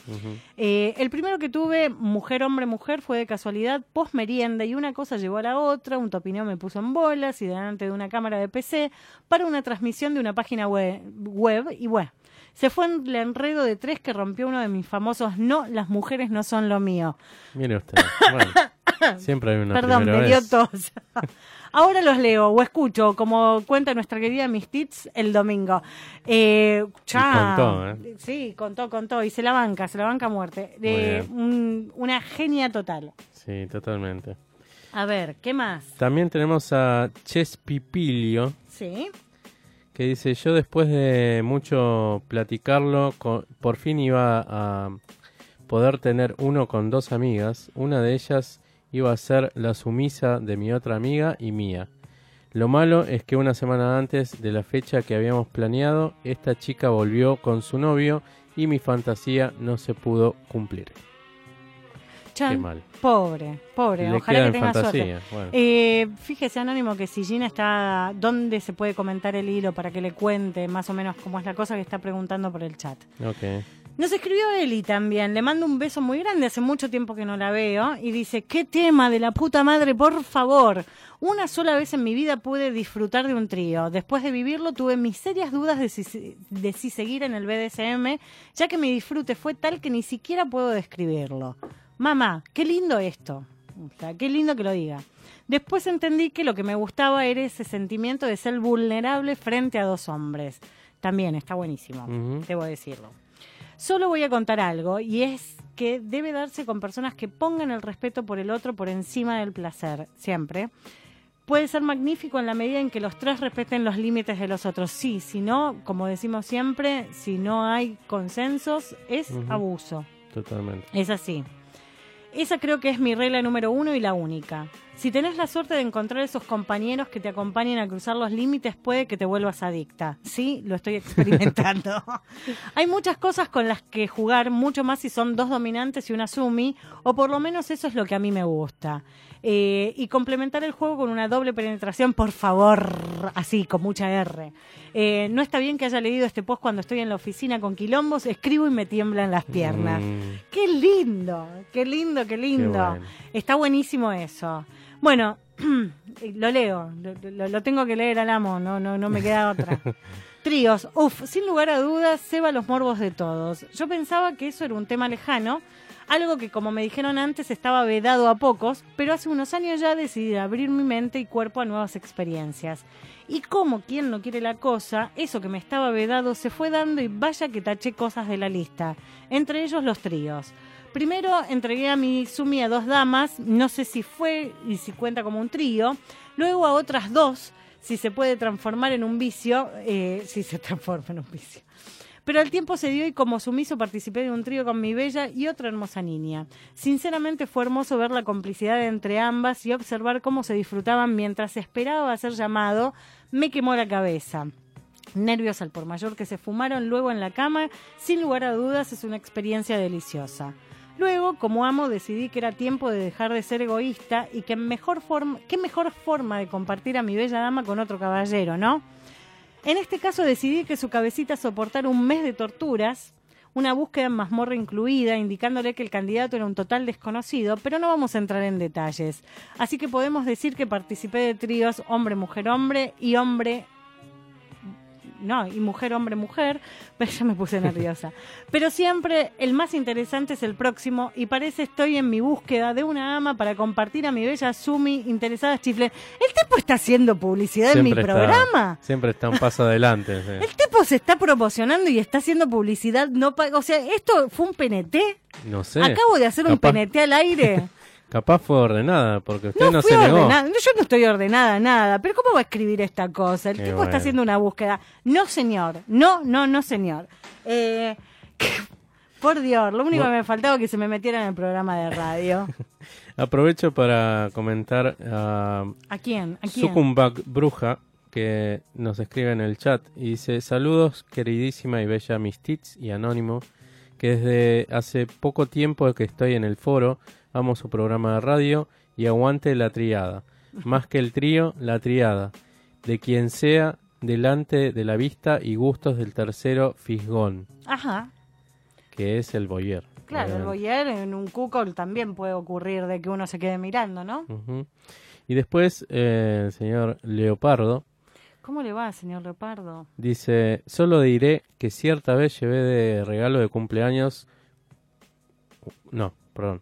Eh, el primero que tuve, mujer, hombre, mujer, fue de casualidad, post merienda, y una cosa llevó a la otra, un topineo me puso en bolas y delante de una cámara de PC para una transmisión de una página web, web y bueno. Se fue en el enredo de tres que rompió uno de mis famosos no, las mujeres no son lo mío. Mire usted. Bueno, siempre hay una Perdón, primera me dio vez. tos. Ahora los leo o escucho, como cuenta nuestra querida Miss Tits el domingo. Eh, contó, ¿eh? Sí, contó, contó. Y se la banca, se la banca a muerte. Eh, un- una genia total. Sí, totalmente. A ver, ¿qué más? También tenemos a Chespipilio, Sí. Que dice, yo después de mucho platicarlo, por fin iba a poder tener uno con dos amigas. Una de ellas iba a ser la sumisa de mi otra amiga y mía. Lo malo es que una semana antes de la fecha que habíamos planeado, esta chica volvió con su novio y mi fantasía no se pudo cumplir. Chan. Qué mal. Pobre, pobre. Le Ojalá que en tenga fantasía. suerte. Bueno. Eh, fíjese, Anónimo, que si Gina está. ¿Dónde se puede comentar el hilo para que le cuente más o menos cómo es la cosa que está preguntando por el chat? Ok. Nos escribió Eli también, le mando un beso muy grande, hace mucho tiempo que no la veo, y dice, qué tema de la puta madre, por favor. Una sola vez en mi vida pude disfrutar de un trío. Después de vivirlo tuve mis serias dudas de si, de si seguir en el BDSM, ya que mi disfrute fue tal que ni siquiera puedo describirlo. Mamá, qué lindo esto. O sea, qué lindo que lo diga. Después entendí que lo que me gustaba era ese sentimiento de ser vulnerable frente a dos hombres. También está buenísimo, debo decirlo. Solo voy a contar algo, y es que debe darse con personas que pongan el respeto por el otro por encima del placer, siempre. Puede ser magnífico en la medida en que los tres respeten los límites de los otros. Sí, si no, como decimos siempre, si no hay consensos, es abuso. Totalmente. Es así. Esa creo que es mi regla número uno y la única. Si tenés la suerte de encontrar esos compañeros que te acompañen a cruzar los límites, puede que te vuelvas adicta. Sí, lo estoy experimentando. Hay muchas cosas con las que jugar, mucho más si son dos dominantes y una sumi, o por lo menos eso es lo que a mí me gusta. Eh, y complementar el juego con una doble penetración, por favor, así, con mucha R. Eh, no está bien que haya leído este post cuando estoy en la oficina con quilombos, escribo y me tiemblan las piernas. Mm, Qué lindo, qué lindo, qué lindo. bueno. Está buenísimo eso. Bueno, lo leo, lo, tengo que leer al amo, no, no, no me queda otra. Tríos, uff, sin lugar a dudas, ceba los morbos de todos. Yo pensaba que eso era un tema lejano, algo que como me dijeron antes estaba vedado a pocos, pero hace unos años ya decidí abrir mi mente y cuerpo a nuevas experiencias. Y como quien no quiere la cosa, eso que me estaba vedado se fue dando y vaya que taché cosas de la lista, entre ellos los tríos. Primero entregué a mi Sumi a dos damas, no sé si fue y si cuenta como un trío, luego a otras dos, si se puede transformar en un vicio, eh, si se transforma en un vicio. Pero al tiempo se dio y como sumiso participé de un trío con mi bella y otra hermosa niña. Sinceramente fue hermoso ver la complicidad entre ambas y observar cómo se disfrutaban mientras esperaba ser llamado. Me quemó la cabeza. Nervios al por mayor que se fumaron luego en la cama, sin lugar a dudas es una experiencia deliciosa. Luego, como amo, decidí que era tiempo de dejar de ser egoísta y que mejor forma, qué mejor forma de compartir a mi bella dama con otro caballero, ¿no? En este caso decidí que su cabecita soportara un mes de torturas, una búsqueda en mazmorra incluida, indicándole que el candidato era un total desconocido, pero no vamos a entrar en detalles. Así que podemos decir que participé de tríos hombre-mujer-hombre y hombre no, y mujer, hombre, mujer, pero ya me puse nerviosa. Pero siempre el más interesante es el próximo y parece estoy en mi búsqueda de una ama para compartir a mi bella Sumi interesada chifle. El tipo está haciendo publicidad en mi está- programa. siempre está un paso adelante. sí. El tipo se está promocionando y está haciendo publicidad no o sea, esto fue un PNT. No sé. Acabo de hacer un PNT al aire. Capaz fue ordenada, porque usted No, no, se negó. ordenada. No, Yo no estoy ordenada nada. Pero ¿cómo va a escribir esta cosa? El Qué tipo bueno. está haciendo una búsqueda. No, señor. No, no, no, señor. Eh, por Dios, lo único No. que me faltaba es que se me metiera en el programa de radio. Aprovecho para comentar a ¿A quién? ¿A quién? Sukumbak Bruja, que nos escribe en el chat y dice: Saludos, queridísima y bella Miss Tits y Anónimo, que desde hace poco tiempo que estoy en el foro, amo su programa de radio y aguante la triada. Más que el trío, la triada. De quien sea, delante de la vista y gustos del tercero fisgón, Ajá. que es el boyer. Claro, el boyer en un cuco también puede ocurrir de que uno se quede mirando, ¿no? Y después eh, el señor Leopardo ¿Cómo le va, señor Leopardo? dice, solo diré que cierta vez llevé de regalo de cumpleaños... No, perdón.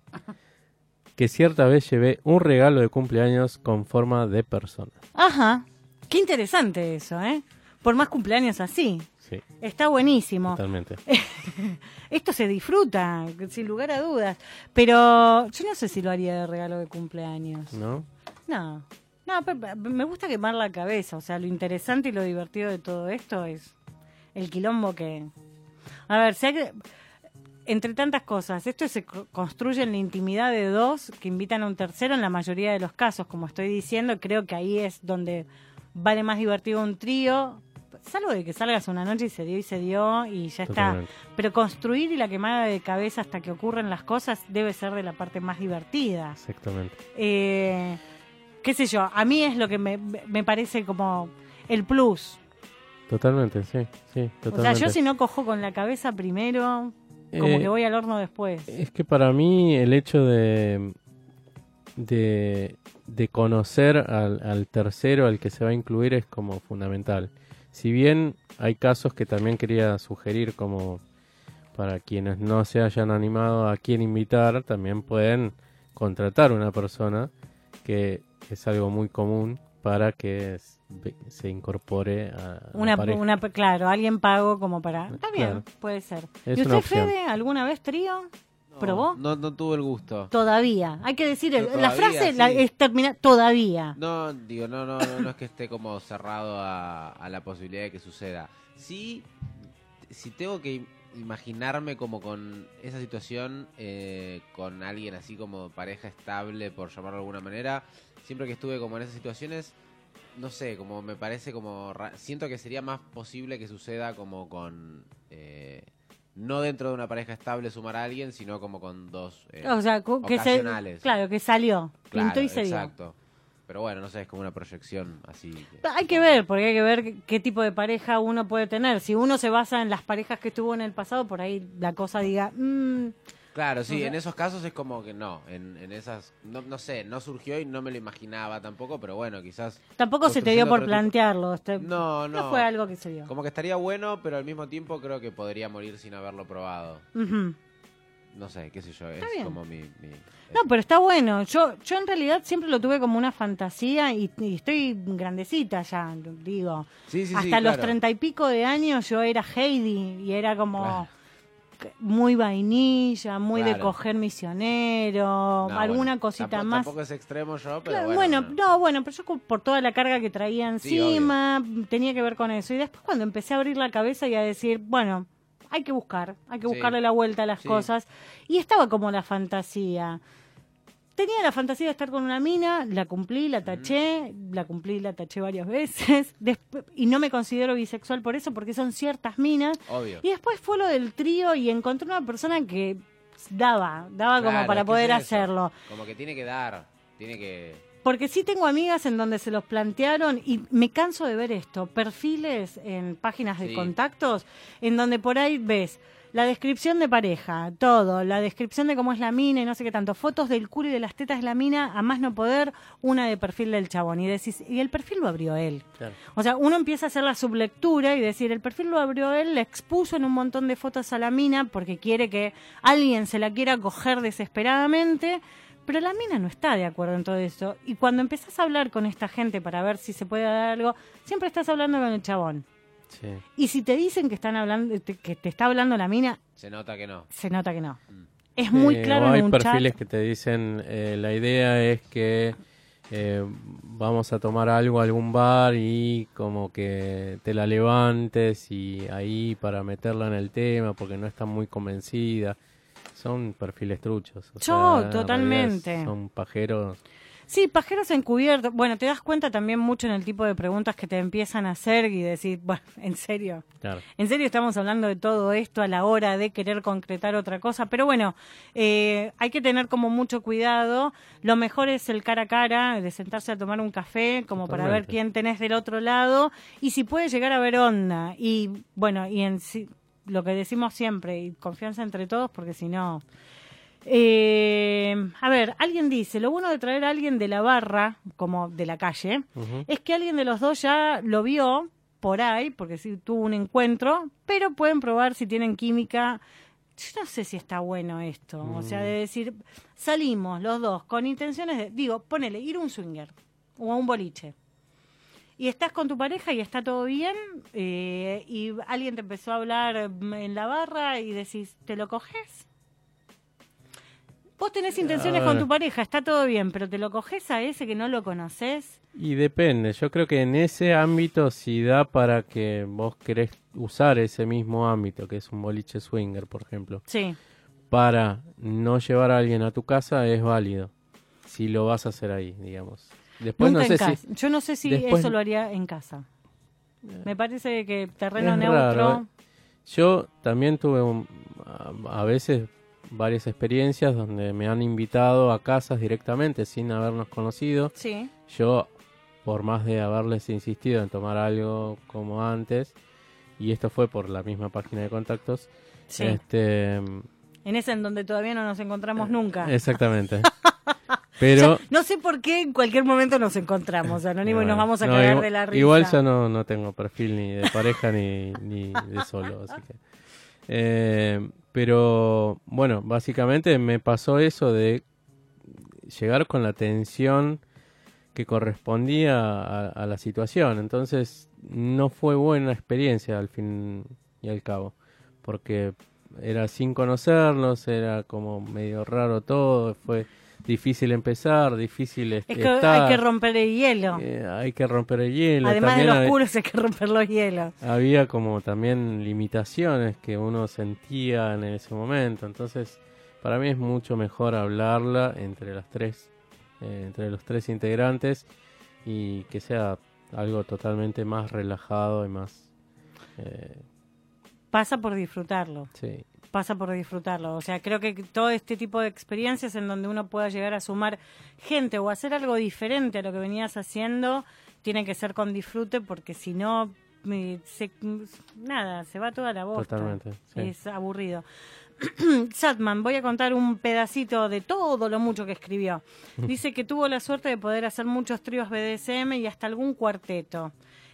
Que cierta vez llevé un regalo de cumpleaños con forma de persona. Ajá. Qué interesante eso, ¿eh? Por más cumpleaños así. Sí, Está buenísimo. totalmente. Esto se disfruta, sin lugar a dudas. Pero yo no sé si lo haría de regalo de cumpleaños. ¿No? No. No, pe- pe- me gusta quemar la cabeza. O sea, lo interesante y lo divertido de todo esto es el quilombo que. A ver, si hay que- Entre tantas cosas, esto se co- construye en la intimidad de dos que invitan a un tercero en la mayoría de los casos, como estoy diciendo, creo que ahí es donde vale más divertido un trío, salvo de que salgas una noche y se dio y se dio y ya está. Totalmente. Pero construir y la quemada de cabeza hasta que ocurren las cosas debe ser de la parte más divertida. Exactamente. Eh, qué sé yo, a mí es lo que me, me parece como el plus. Totalmente, sí, sí, O sea, totalmente. yo si no cojo con la cabeza primero, como Eh, que voy al horno después. Es que para mí el hecho de, de, de conocer al, al tercero al que se va a incluir es como fundamental. Si bien hay casos que también quería sugerir como para quienes no se hayan animado a quién invitar, también pueden contratar una persona que es algo muy común para que se incorpore a la Una, pareja. una, bien alguien pago como para... Está bien, Claro. puede ser. Es ¿Y usted. Fede, alguna vez trío? No, ¿Probó? No, no tuve el gusto. Todavía. Hay que decir, la todavía, frase la- es terminar todavía. No, digo, no, no, no, no es que esté como cerrado a, a la posibilidad de que suceda. Sí, si tengo que im- imaginarme como con esa situación, eh, con alguien así como pareja estable, por llamarlo de alguna manera, siempre que estuve como en esas situaciones, no sé, como me parece como... Siento que sería más posible que suceda como con... eh, no dentro de una pareja estable sumar a alguien, sino como con dos... eh, O sea, que se, claro, que salió, Claro, pintó y se dio. exacto. Pero bueno, no sé, es como una proyección así. Hay que ver, porque hay que ver qué- tipo de pareja uno puede tener. Si uno se basa en las parejas que tuvo en el pasado, por ahí la cosa diga, mm, Claro, sí, O sea- en esos casos es como que no, en, en esas, no, no sé, no surgió y no me lo imaginaba tampoco, pero bueno, quizás... tampoco se te dio por plantearlo. este- No, no. fue algo que se dio. Como que estaría bueno, pero al mismo tiempo creo que podría morir sin haberlo probado. No sé, qué sé yo, es bien. como mi... mi- No, pero está bueno. Yo, yo en realidad siempre lo tuve como una fantasía y, y estoy grandecita ya, digo. Sí, sí, sí, Hasta los claro. treinta y pico de años yo era Heidi y era como Claro. Muy vainilla, muy de coger misionero, No, alguna bueno, cosita tampoco, más. Tampoco es extremo yo, pero Claro, bueno. bueno, no, bueno, pero yo por toda la carga que traía Sí, encima, tenía que ver con eso. Y después cuando empecé a abrir la cabeza y a decir, bueno, hay que buscar, hay que Sí. buscarle la vuelta a las Sí. cosas. Y estaba como la fantasía. Tenía la fantasía de estar con una mina, la cumplí, la taché, la cumplí, la taché varias veces, y no me considero bisexual por eso, porque son ciertas minas. Obvio. Y después fue lo del trío y encontré una persona que daba, daba como para poder es hacerlo. Como que tiene que dar, tiene que... Porque sí tengo amigas en donde se los plantearon y me canso de ver esto, perfiles en páginas de Sí. contactos, en donde por ahí ves la descripción de pareja, todo, la descripción de cómo es la mina y no sé qué tanto, fotos del culo y de las tetas de la mina, a más no poder, una de perfil del chabón. Y decís, y el perfil lo abrió él. Claro. O sea, uno empieza a hacer la sublectura y decir, el perfil lo abrió él, le expuso en un montón de fotos a la mina porque quiere que alguien se la quiera coger desesperadamente, pero la mina no está de acuerdo en todo eso. Y cuando empezás a hablar con esta gente para ver si se puede dar algo, siempre estás hablando con el chabón. Sí. Y si te dicen que están hablando, te- que te está hablando la mina, Se nota que no. se nota que no. Mm. Es muy Eh, claro o hay en un perfiles chat. que te dicen, eh, la idea es que eh, vamos a tomar algo a algún bar y como que te la levantes y ahí para meterla en el tema porque no está muy convencida. Son perfiles truchos. o Yo, sea, totalmente. Son pajeros. Sí, pajeros encubiertos. Bueno, te das cuenta también mucho en el tipo de preguntas que te empiezan a hacer y decir, bueno, en serio. Claro. En serio estamos hablando de todo esto a la hora de querer concretar otra cosa, pero bueno, eh, hay que tener como mucho cuidado. Lo mejor es el cara a cara, de sentarse a tomar un café, como para ver quién tenés del otro lado y si puede llegar a ver onda. Y bueno, y en lo que decimos siempre, y confianza entre todos, porque si no... Eh, a ver, alguien dice, lo bueno de traer a alguien de la barra, como de la calle, es que alguien de los dos ya lo vio por ahí, porque sí tuvo un encuentro, pero pueden probar si tienen química. Yo no sé si está bueno esto, o sea, de decir, salimos los dos con intenciones de, digo, ponele, ir a un swinger o a un boliche. Y estás con tu pareja y está todo bien, eh, y alguien te empezó a hablar mm, en la barra y decís, ¿te lo coges? Vos tenés intenciones con tu pareja, está todo bien, pero ¿te lo coges a ese que no lo conoces? Y depende, yo creo que en ese ámbito si da para que vos querés usar ese mismo ámbito, que es un boliche swinger, por ejemplo, Sí. para no llevar a alguien a tu casa es válido. Si lo vas a hacer ahí, digamos. Después Nunca no sé si Yo no sé si después- eso lo haría en casa. Me parece que terreno Es neutro. raro, yo también tuve un- a, a veces varias experiencias donde me han invitado a casas directamente sin habernos conocido. Sí. Yo, por más de haberles insistido en tomar algo como antes, y esto fue por la misma página de contactos. Sí. Este, En ese en donde todavía no nos encontramos nunca. exactamente. Pero no sé por qué en cualquier momento nos encontramos, Anónimo, y nos Bueno, vamos a no, cagar igual, de la risa. Igual ya no, no tengo perfil ni de pareja ni, ni de solo, así que. Eh, pero bueno, básicamente me pasó eso de llegar con la tensión que correspondía a, a la situación. Entonces no fue buena experiencia al fin y al cabo, porque era sin conocernos, era como medio raro todo, fue difícil empezar, difícil Es que estar. hay que romper el hielo. Eh, hay que romper el hielo. Además de los culos hay que romper los hielos. había como también limitaciones que uno sentía en ese momento. Entonces, para mí es mucho mejor hablarla entre las tres, eh, entre los tres integrantes y que sea algo totalmente más relajado y más, eh, Pasa por disfrutarlo. sí, pasa por disfrutarlo. O sea, creo que todo este tipo de experiencias en donde uno pueda llegar a sumar gente o hacer algo diferente a lo que venías haciendo, tiene que ser con disfrute porque si no, se- nada, se va toda la bosta. totalmente. sí. Es aburrido. Satman, voy a contar un pedacito de todo lo mucho que escribió. Dice que tuvo la suerte de poder hacer muchos tríos BDSM y hasta algún cuarteto.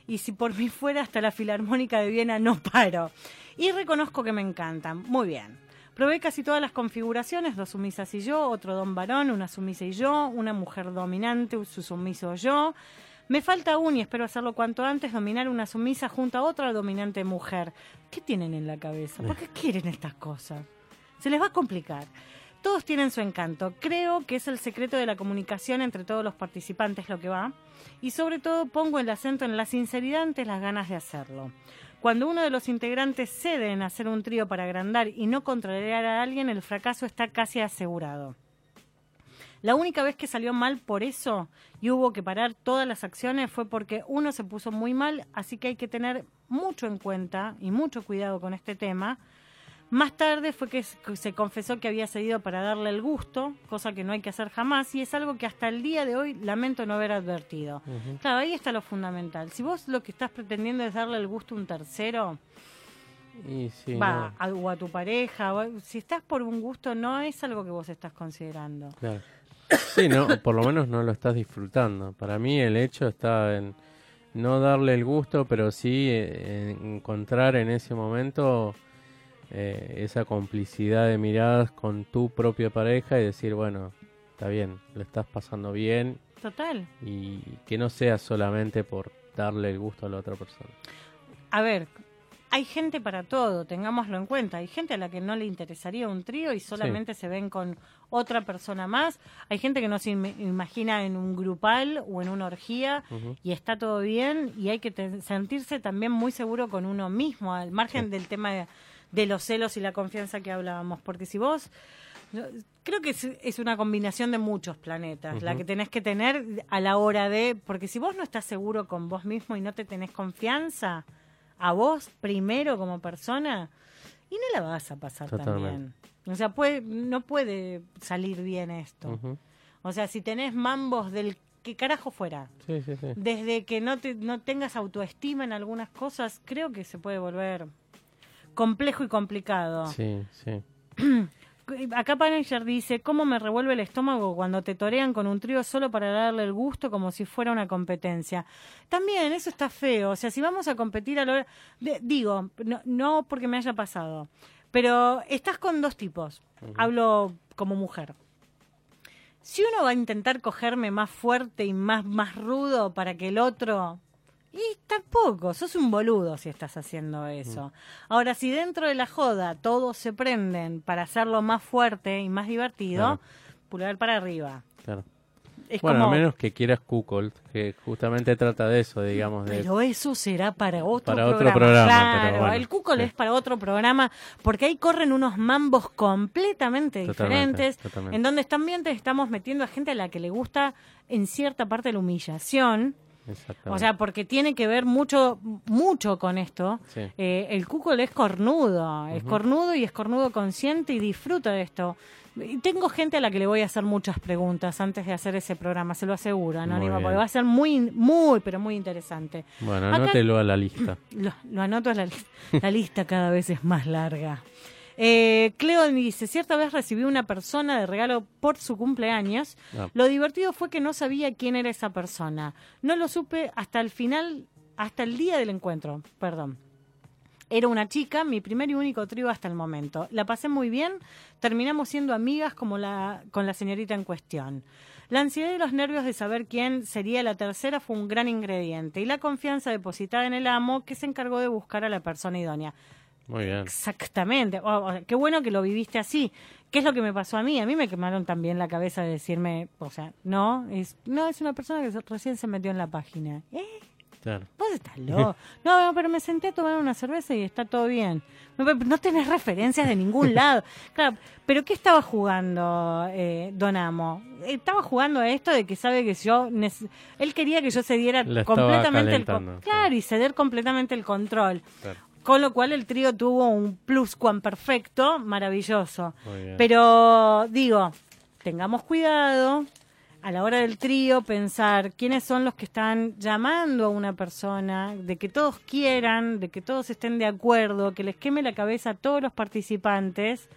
Y si por mí fuera hasta la Filarmónica de Viena, no paro. Y reconozco que me encantan. Muy bien. Probé casi todas las configuraciones, dos sumisas y yo, otro don varón, una sumisa y yo, una mujer dominante, su sumiso yo. Me falta aún, y espero hacerlo cuanto antes, dominar una sumisa junto a otra dominante mujer. ¿Qué tienen en la cabeza? ¿Por qué quieren estas cosas? Se les va a complicar. Todos tienen su encanto. Creo que es el secreto de la comunicación entre todos los participantes lo que va. Y sobre todo pongo el acento en la sinceridad ante las ganas de hacerlo. Cuando uno de los integrantes cede en hacer un trío para agrandar y no contrariar a alguien, el fracaso está casi asegurado. La única vez que salió mal por eso y hubo que parar todas las acciones fue porque uno se puso muy mal, así que hay que tener mucho en cuenta y mucho cuidado con este tema. Más tarde fue que se confesó que había cedido para darle el gusto, cosa que no hay que hacer jamás, y es algo que hasta el día de hoy lamento no haber advertido. Claro, ahí está lo fundamental. Si vos lo que estás pretendiendo es darle el gusto a un tercero, Y va, no, a, o a tu pareja, o a- si estás por un gusto, no es algo que vos estás considerando. claro. Sí, no, por lo menos no lo estás disfrutando. Para mí el hecho está en no darle el gusto, pero sí eh, en encontrar en ese momento eh, esa complicidad de miradas con tu propia pareja y decir, bueno, está bien, lo estás pasando bien Total. y que no sea solamente por darle el gusto a la otra persona. A ver, hay gente para todo, tengámoslo en cuenta. Hay gente a la que no le interesaría un trío y solamente se ven con otra persona más. Hay gente que no se im- imagina en un grupal o en una orgía y está todo bien y hay que sentirse también muy seguro con uno mismo, al margen Sí. del tema de, de los celos y la confianza que hablábamos. Porque si vos... Creo que es, es una combinación de muchos planetas, la que tenés que tener a la hora de... Porque si vos no estás seguro con vos mismo y no te tenés confianza, a vos primero como persona y no la vas a pasar tan Totalmente. bien. O sea, puede, no puede salir bien esto. O sea, si tenés mambos del que carajo fuera, Sí, sí, sí. desde que no te no tengas autoestima en algunas cosas, creo que se puede volver complejo y complicado. Sí, sí. Acá Panager dice, ¿cómo me revuelve el estómago cuando te torean con un trío solo para darle el gusto como si fuera una competencia? También, eso está feo. O sea, si vamos a competir a de- digo, no, no porque me haya pasado, pero estás con dos tipos. Hablo como mujer. Si uno va a intentar cogerme más fuerte y más, más rudo para que el otro... Y tampoco, sos un boludo si estás haciendo eso. Ahora, si dentro de la joda todos se prenden para hacerlo más fuerte y más divertido, Claro. pulgar para arriba. Claro. Es Bueno, como, a menos que quieras Kukol, que justamente trata de eso, digamos, de Pero eso será para otro Para otro programa. programa, Claro, bueno, el Kukol sí. es para otro programa, porque ahí corren unos mambos completamente Totalmente, diferentes, totalmente. en donde también te estamos metiendo a gente a la que le gusta en cierta parte la humillación. O sea, porque tiene que ver mucho, mucho con esto. Sí. Eh, el cuckold es cornudo, es cornudo y es cornudo consciente y disfruta de esto. Y tengo gente a la que le voy a hacer muchas preguntas antes de hacer ese programa, se lo aseguro, bien. porque va a ser muy, muy, pero muy interesante. Bueno, Acá- anótelo a la lista. Lo, lo anoto, la, lis- la lista cada vez es más larga. Eh, Cleo dice, cierta vez recibí una persona de regalo por su cumpleaños. Ah. Lo divertido fue que no sabía quién era esa persona. No lo supe hasta el final, hasta el día del encuentro, perdón. Era una chica, mi primer y único trío hasta el momento. La pasé muy bien, terminamos siendo amigas como la, con la señorita en cuestión. La ansiedad y los nervios de saber quién sería la tercera fue un gran ingrediente y la confianza depositada en el amo que se encargó de buscar a la persona idónea. Muy bien. Exactamente. O- o- qué bueno que lo viviste así. ¿Qué es lo que me pasó a mí? A mí me quemaron también la cabeza de decirme, o sea, no, es no es una persona que recién se metió en la página. ¿Eh? Claro. Vos estás loco. No, pero me senté a tomar una cerveza y está todo bien. No, no tenés referencias de ningún lado. Claro, pero ¿qué estaba jugando eh, Don Amo? Estaba jugando a esto de que sabe que yo... Él quería que yo cediera completamente el... sí. Claro, y ceder completamente el control. Claro. Con lo cual el trío tuvo un plus cuan perfecto, maravilloso. Pero digo, tengamos cuidado a la hora del trío, pensar quiénes son los que están llamando a una persona, de que todos quieran, de que todos estén de acuerdo, que les queme la cabeza a todos los participantes.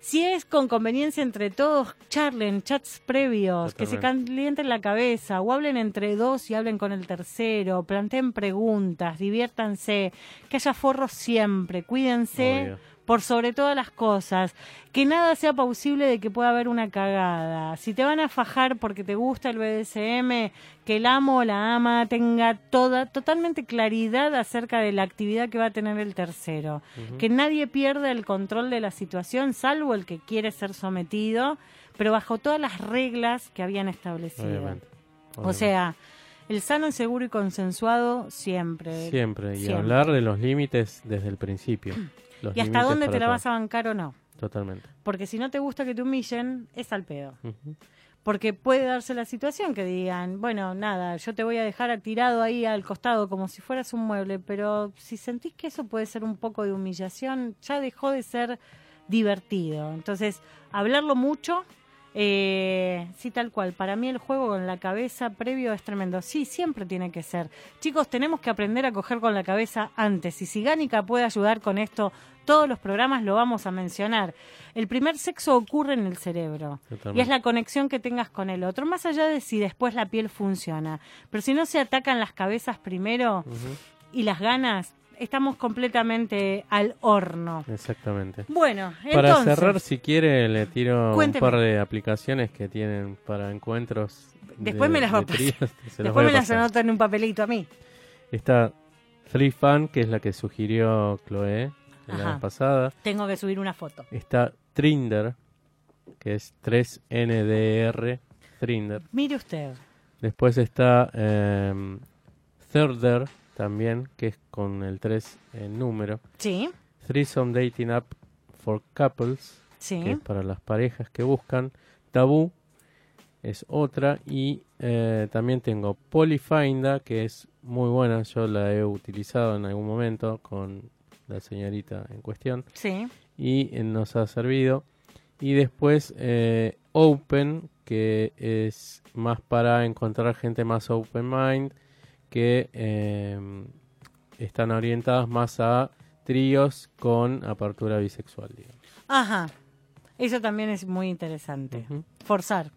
Si es con conveniencia entre todos, charlen chats previos, que se calienten la cabeza, o hablen entre dos y hablen con el tercero, planteen preguntas, diviértanse, que haya forros siempre, cuídense Obvio. Por sobre todas las cosas, que nada sea posible de que pueda haber una cagada. Si te van a fajar porque te gusta el BDSM, que el amo o la ama tenga toda totalmente claridad acerca de la actividad que va a tener el tercero, que nadie pierda el control de la situación salvo el que quiere ser sometido, pero bajo todas las reglas que habían establecido. Obviamente. O sea, el sano, seguro y consensuado siempre. Siempre. Y siempre. hablar de los límites desde el principio. Los Y hasta dónde te la todo. vas a bancar o no. Totalmente. Porque si no te gusta que te humillen, es al pedo. Porque puede darse la situación que digan, bueno, nada, yo te voy a dejar tirado ahí al costado como si fueras un mueble, pero si sentís que eso puede ser un poco de humillación, ya dejó de ser divertido. Entonces, hablarlo mucho, eh, sí, tal cual. Para mí el juego con la cabeza previo es tremendo. Sí, siempre tiene que ser. Chicos, tenemos que aprender a coger con la cabeza antes. Y si Gánica puede ayudar con esto, todos los programas lo vamos a mencionar. El primer sexo ocurre en el cerebro. Y es la conexión que tengas con el otro, más allá de si después la piel funciona. Pero si no se atacan las cabezas primero y las ganas, estamos completamente al horno. Exactamente. Bueno, Para entonces, cerrar, si quiere, le tiro Cuénteme. un par de aplicaciones que tienen para encuentros. Después de- me las va a de tríos, después me las anoto en un papelito a mí. Está Three Fan, que es la que sugirió Chloe la vez pasada. Tengo que subir una foto. Está Trinder, que es 3NDR, Trinder. Mire usted. Después está eh, Thirder, también, que es con el 3 en número. Sí, Threesome Dating App for Couples, sí. que es para las parejas que buscan. Tabú es otra. Y eh, también tengo Polyfinda, que es muy buena. Yo la he utilizado en algún momento con la señorita en cuestión. Sí. Y eh, nos ha servido. Y después eh, Open, que es más para encontrar gente más open mind, que eh, están orientadas más a tríos con apertura bisexual. digamos. Ajá. Eso también es muy interesante. Forzar,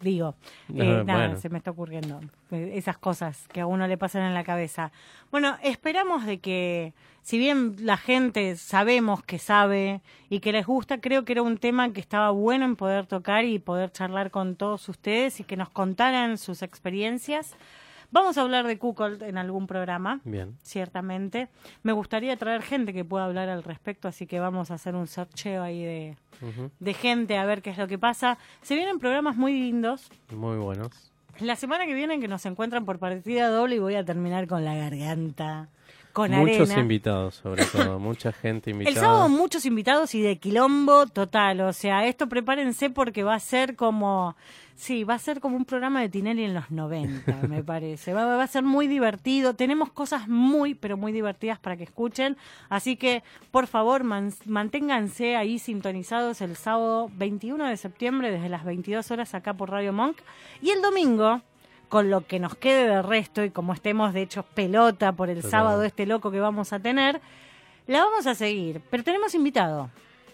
digo. No, Eh, nada, se me está ocurriendo. Eh, Esas cosas que a uno le pasan en la cabeza. Bueno, esperamos de que, si bien la gente sabemos que sabe y que les gusta, creo que era un tema que estaba bueno en poder tocar y poder charlar con todos ustedes y que nos contaran sus experiencias. Vamos a hablar de Cuckold en algún programa Bien. ciertamente. Me gustaría traer gente que pueda hablar al respecto, así que vamos a hacer un sorteo ahí de, de gente a ver qué es lo que pasa. Se vienen programas muy lindos. Muy buenos. La semana que viene que nos encuentran por partida doble y voy a terminar con la garganta. Con Muchos arena. invitados, sobre todo. Mucha gente El invitada. sábado muchos invitados y de quilombo total, o sea, esto prepárense porque va a ser como, sí, va a ser como un programa de Tinelli en los 90, me parece. Va, va a ser muy divertido, tenemos cosas muy, pero muy divertidas para que escuchen, así que por favor man- manténganse ahí sintonizados el sábado 21 de septiembre desde las 22 horas acá por Radio Monk y el domingo con lo que nos quede de resto y como estemos de hecho pelota por el Total. sábado este loco que vamos a tener, la vamos a seguir, pero tenemos invitado.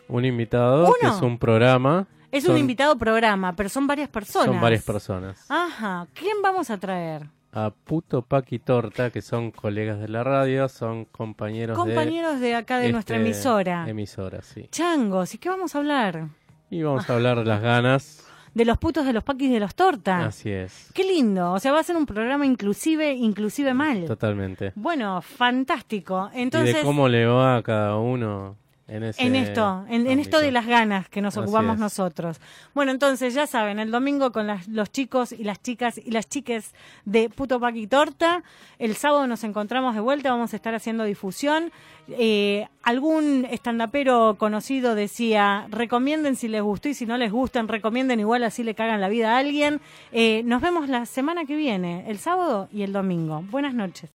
Un invitado que ¿Uno? es un programa. Es Son- un invitado programa, pero son varias personas. Son varias personas. Ajá. ¿Quién vamos a traer? A Puto Paqui Torta, que son colegas de la radio, son compañeros, Compañeros de acá de de nuestra este, emisora. Emisora, sí. Changos, ¿y qué vamos a hablar? Y vamos a hablar de las ganas. De los putos de los paquis de los tortas. Así es. Qué lindo. O sea, va a ser un programa inclusive, inclusive mal. Totalmente. Bueno, fantástico. y Entonces, de cómo le va a cada uno en ese en esto, en, en esto de las ganas que nos Así ocupamos es. nosotros. Bueno, entonces ya saben, el domingo con las- los chicos y las chicas y las chiques de Puto Paqui Torta. El sábado nos encontramos de vuelta, vamos a estar haciendo difusión. Eh, algún estandapero conocido decía, recomienden si les gustó y si no les gustan, recomienden igual así le cagan la vida a alguien. Eh, nos vemos la semana que viene, el sábado y el domingo. Buenas noches.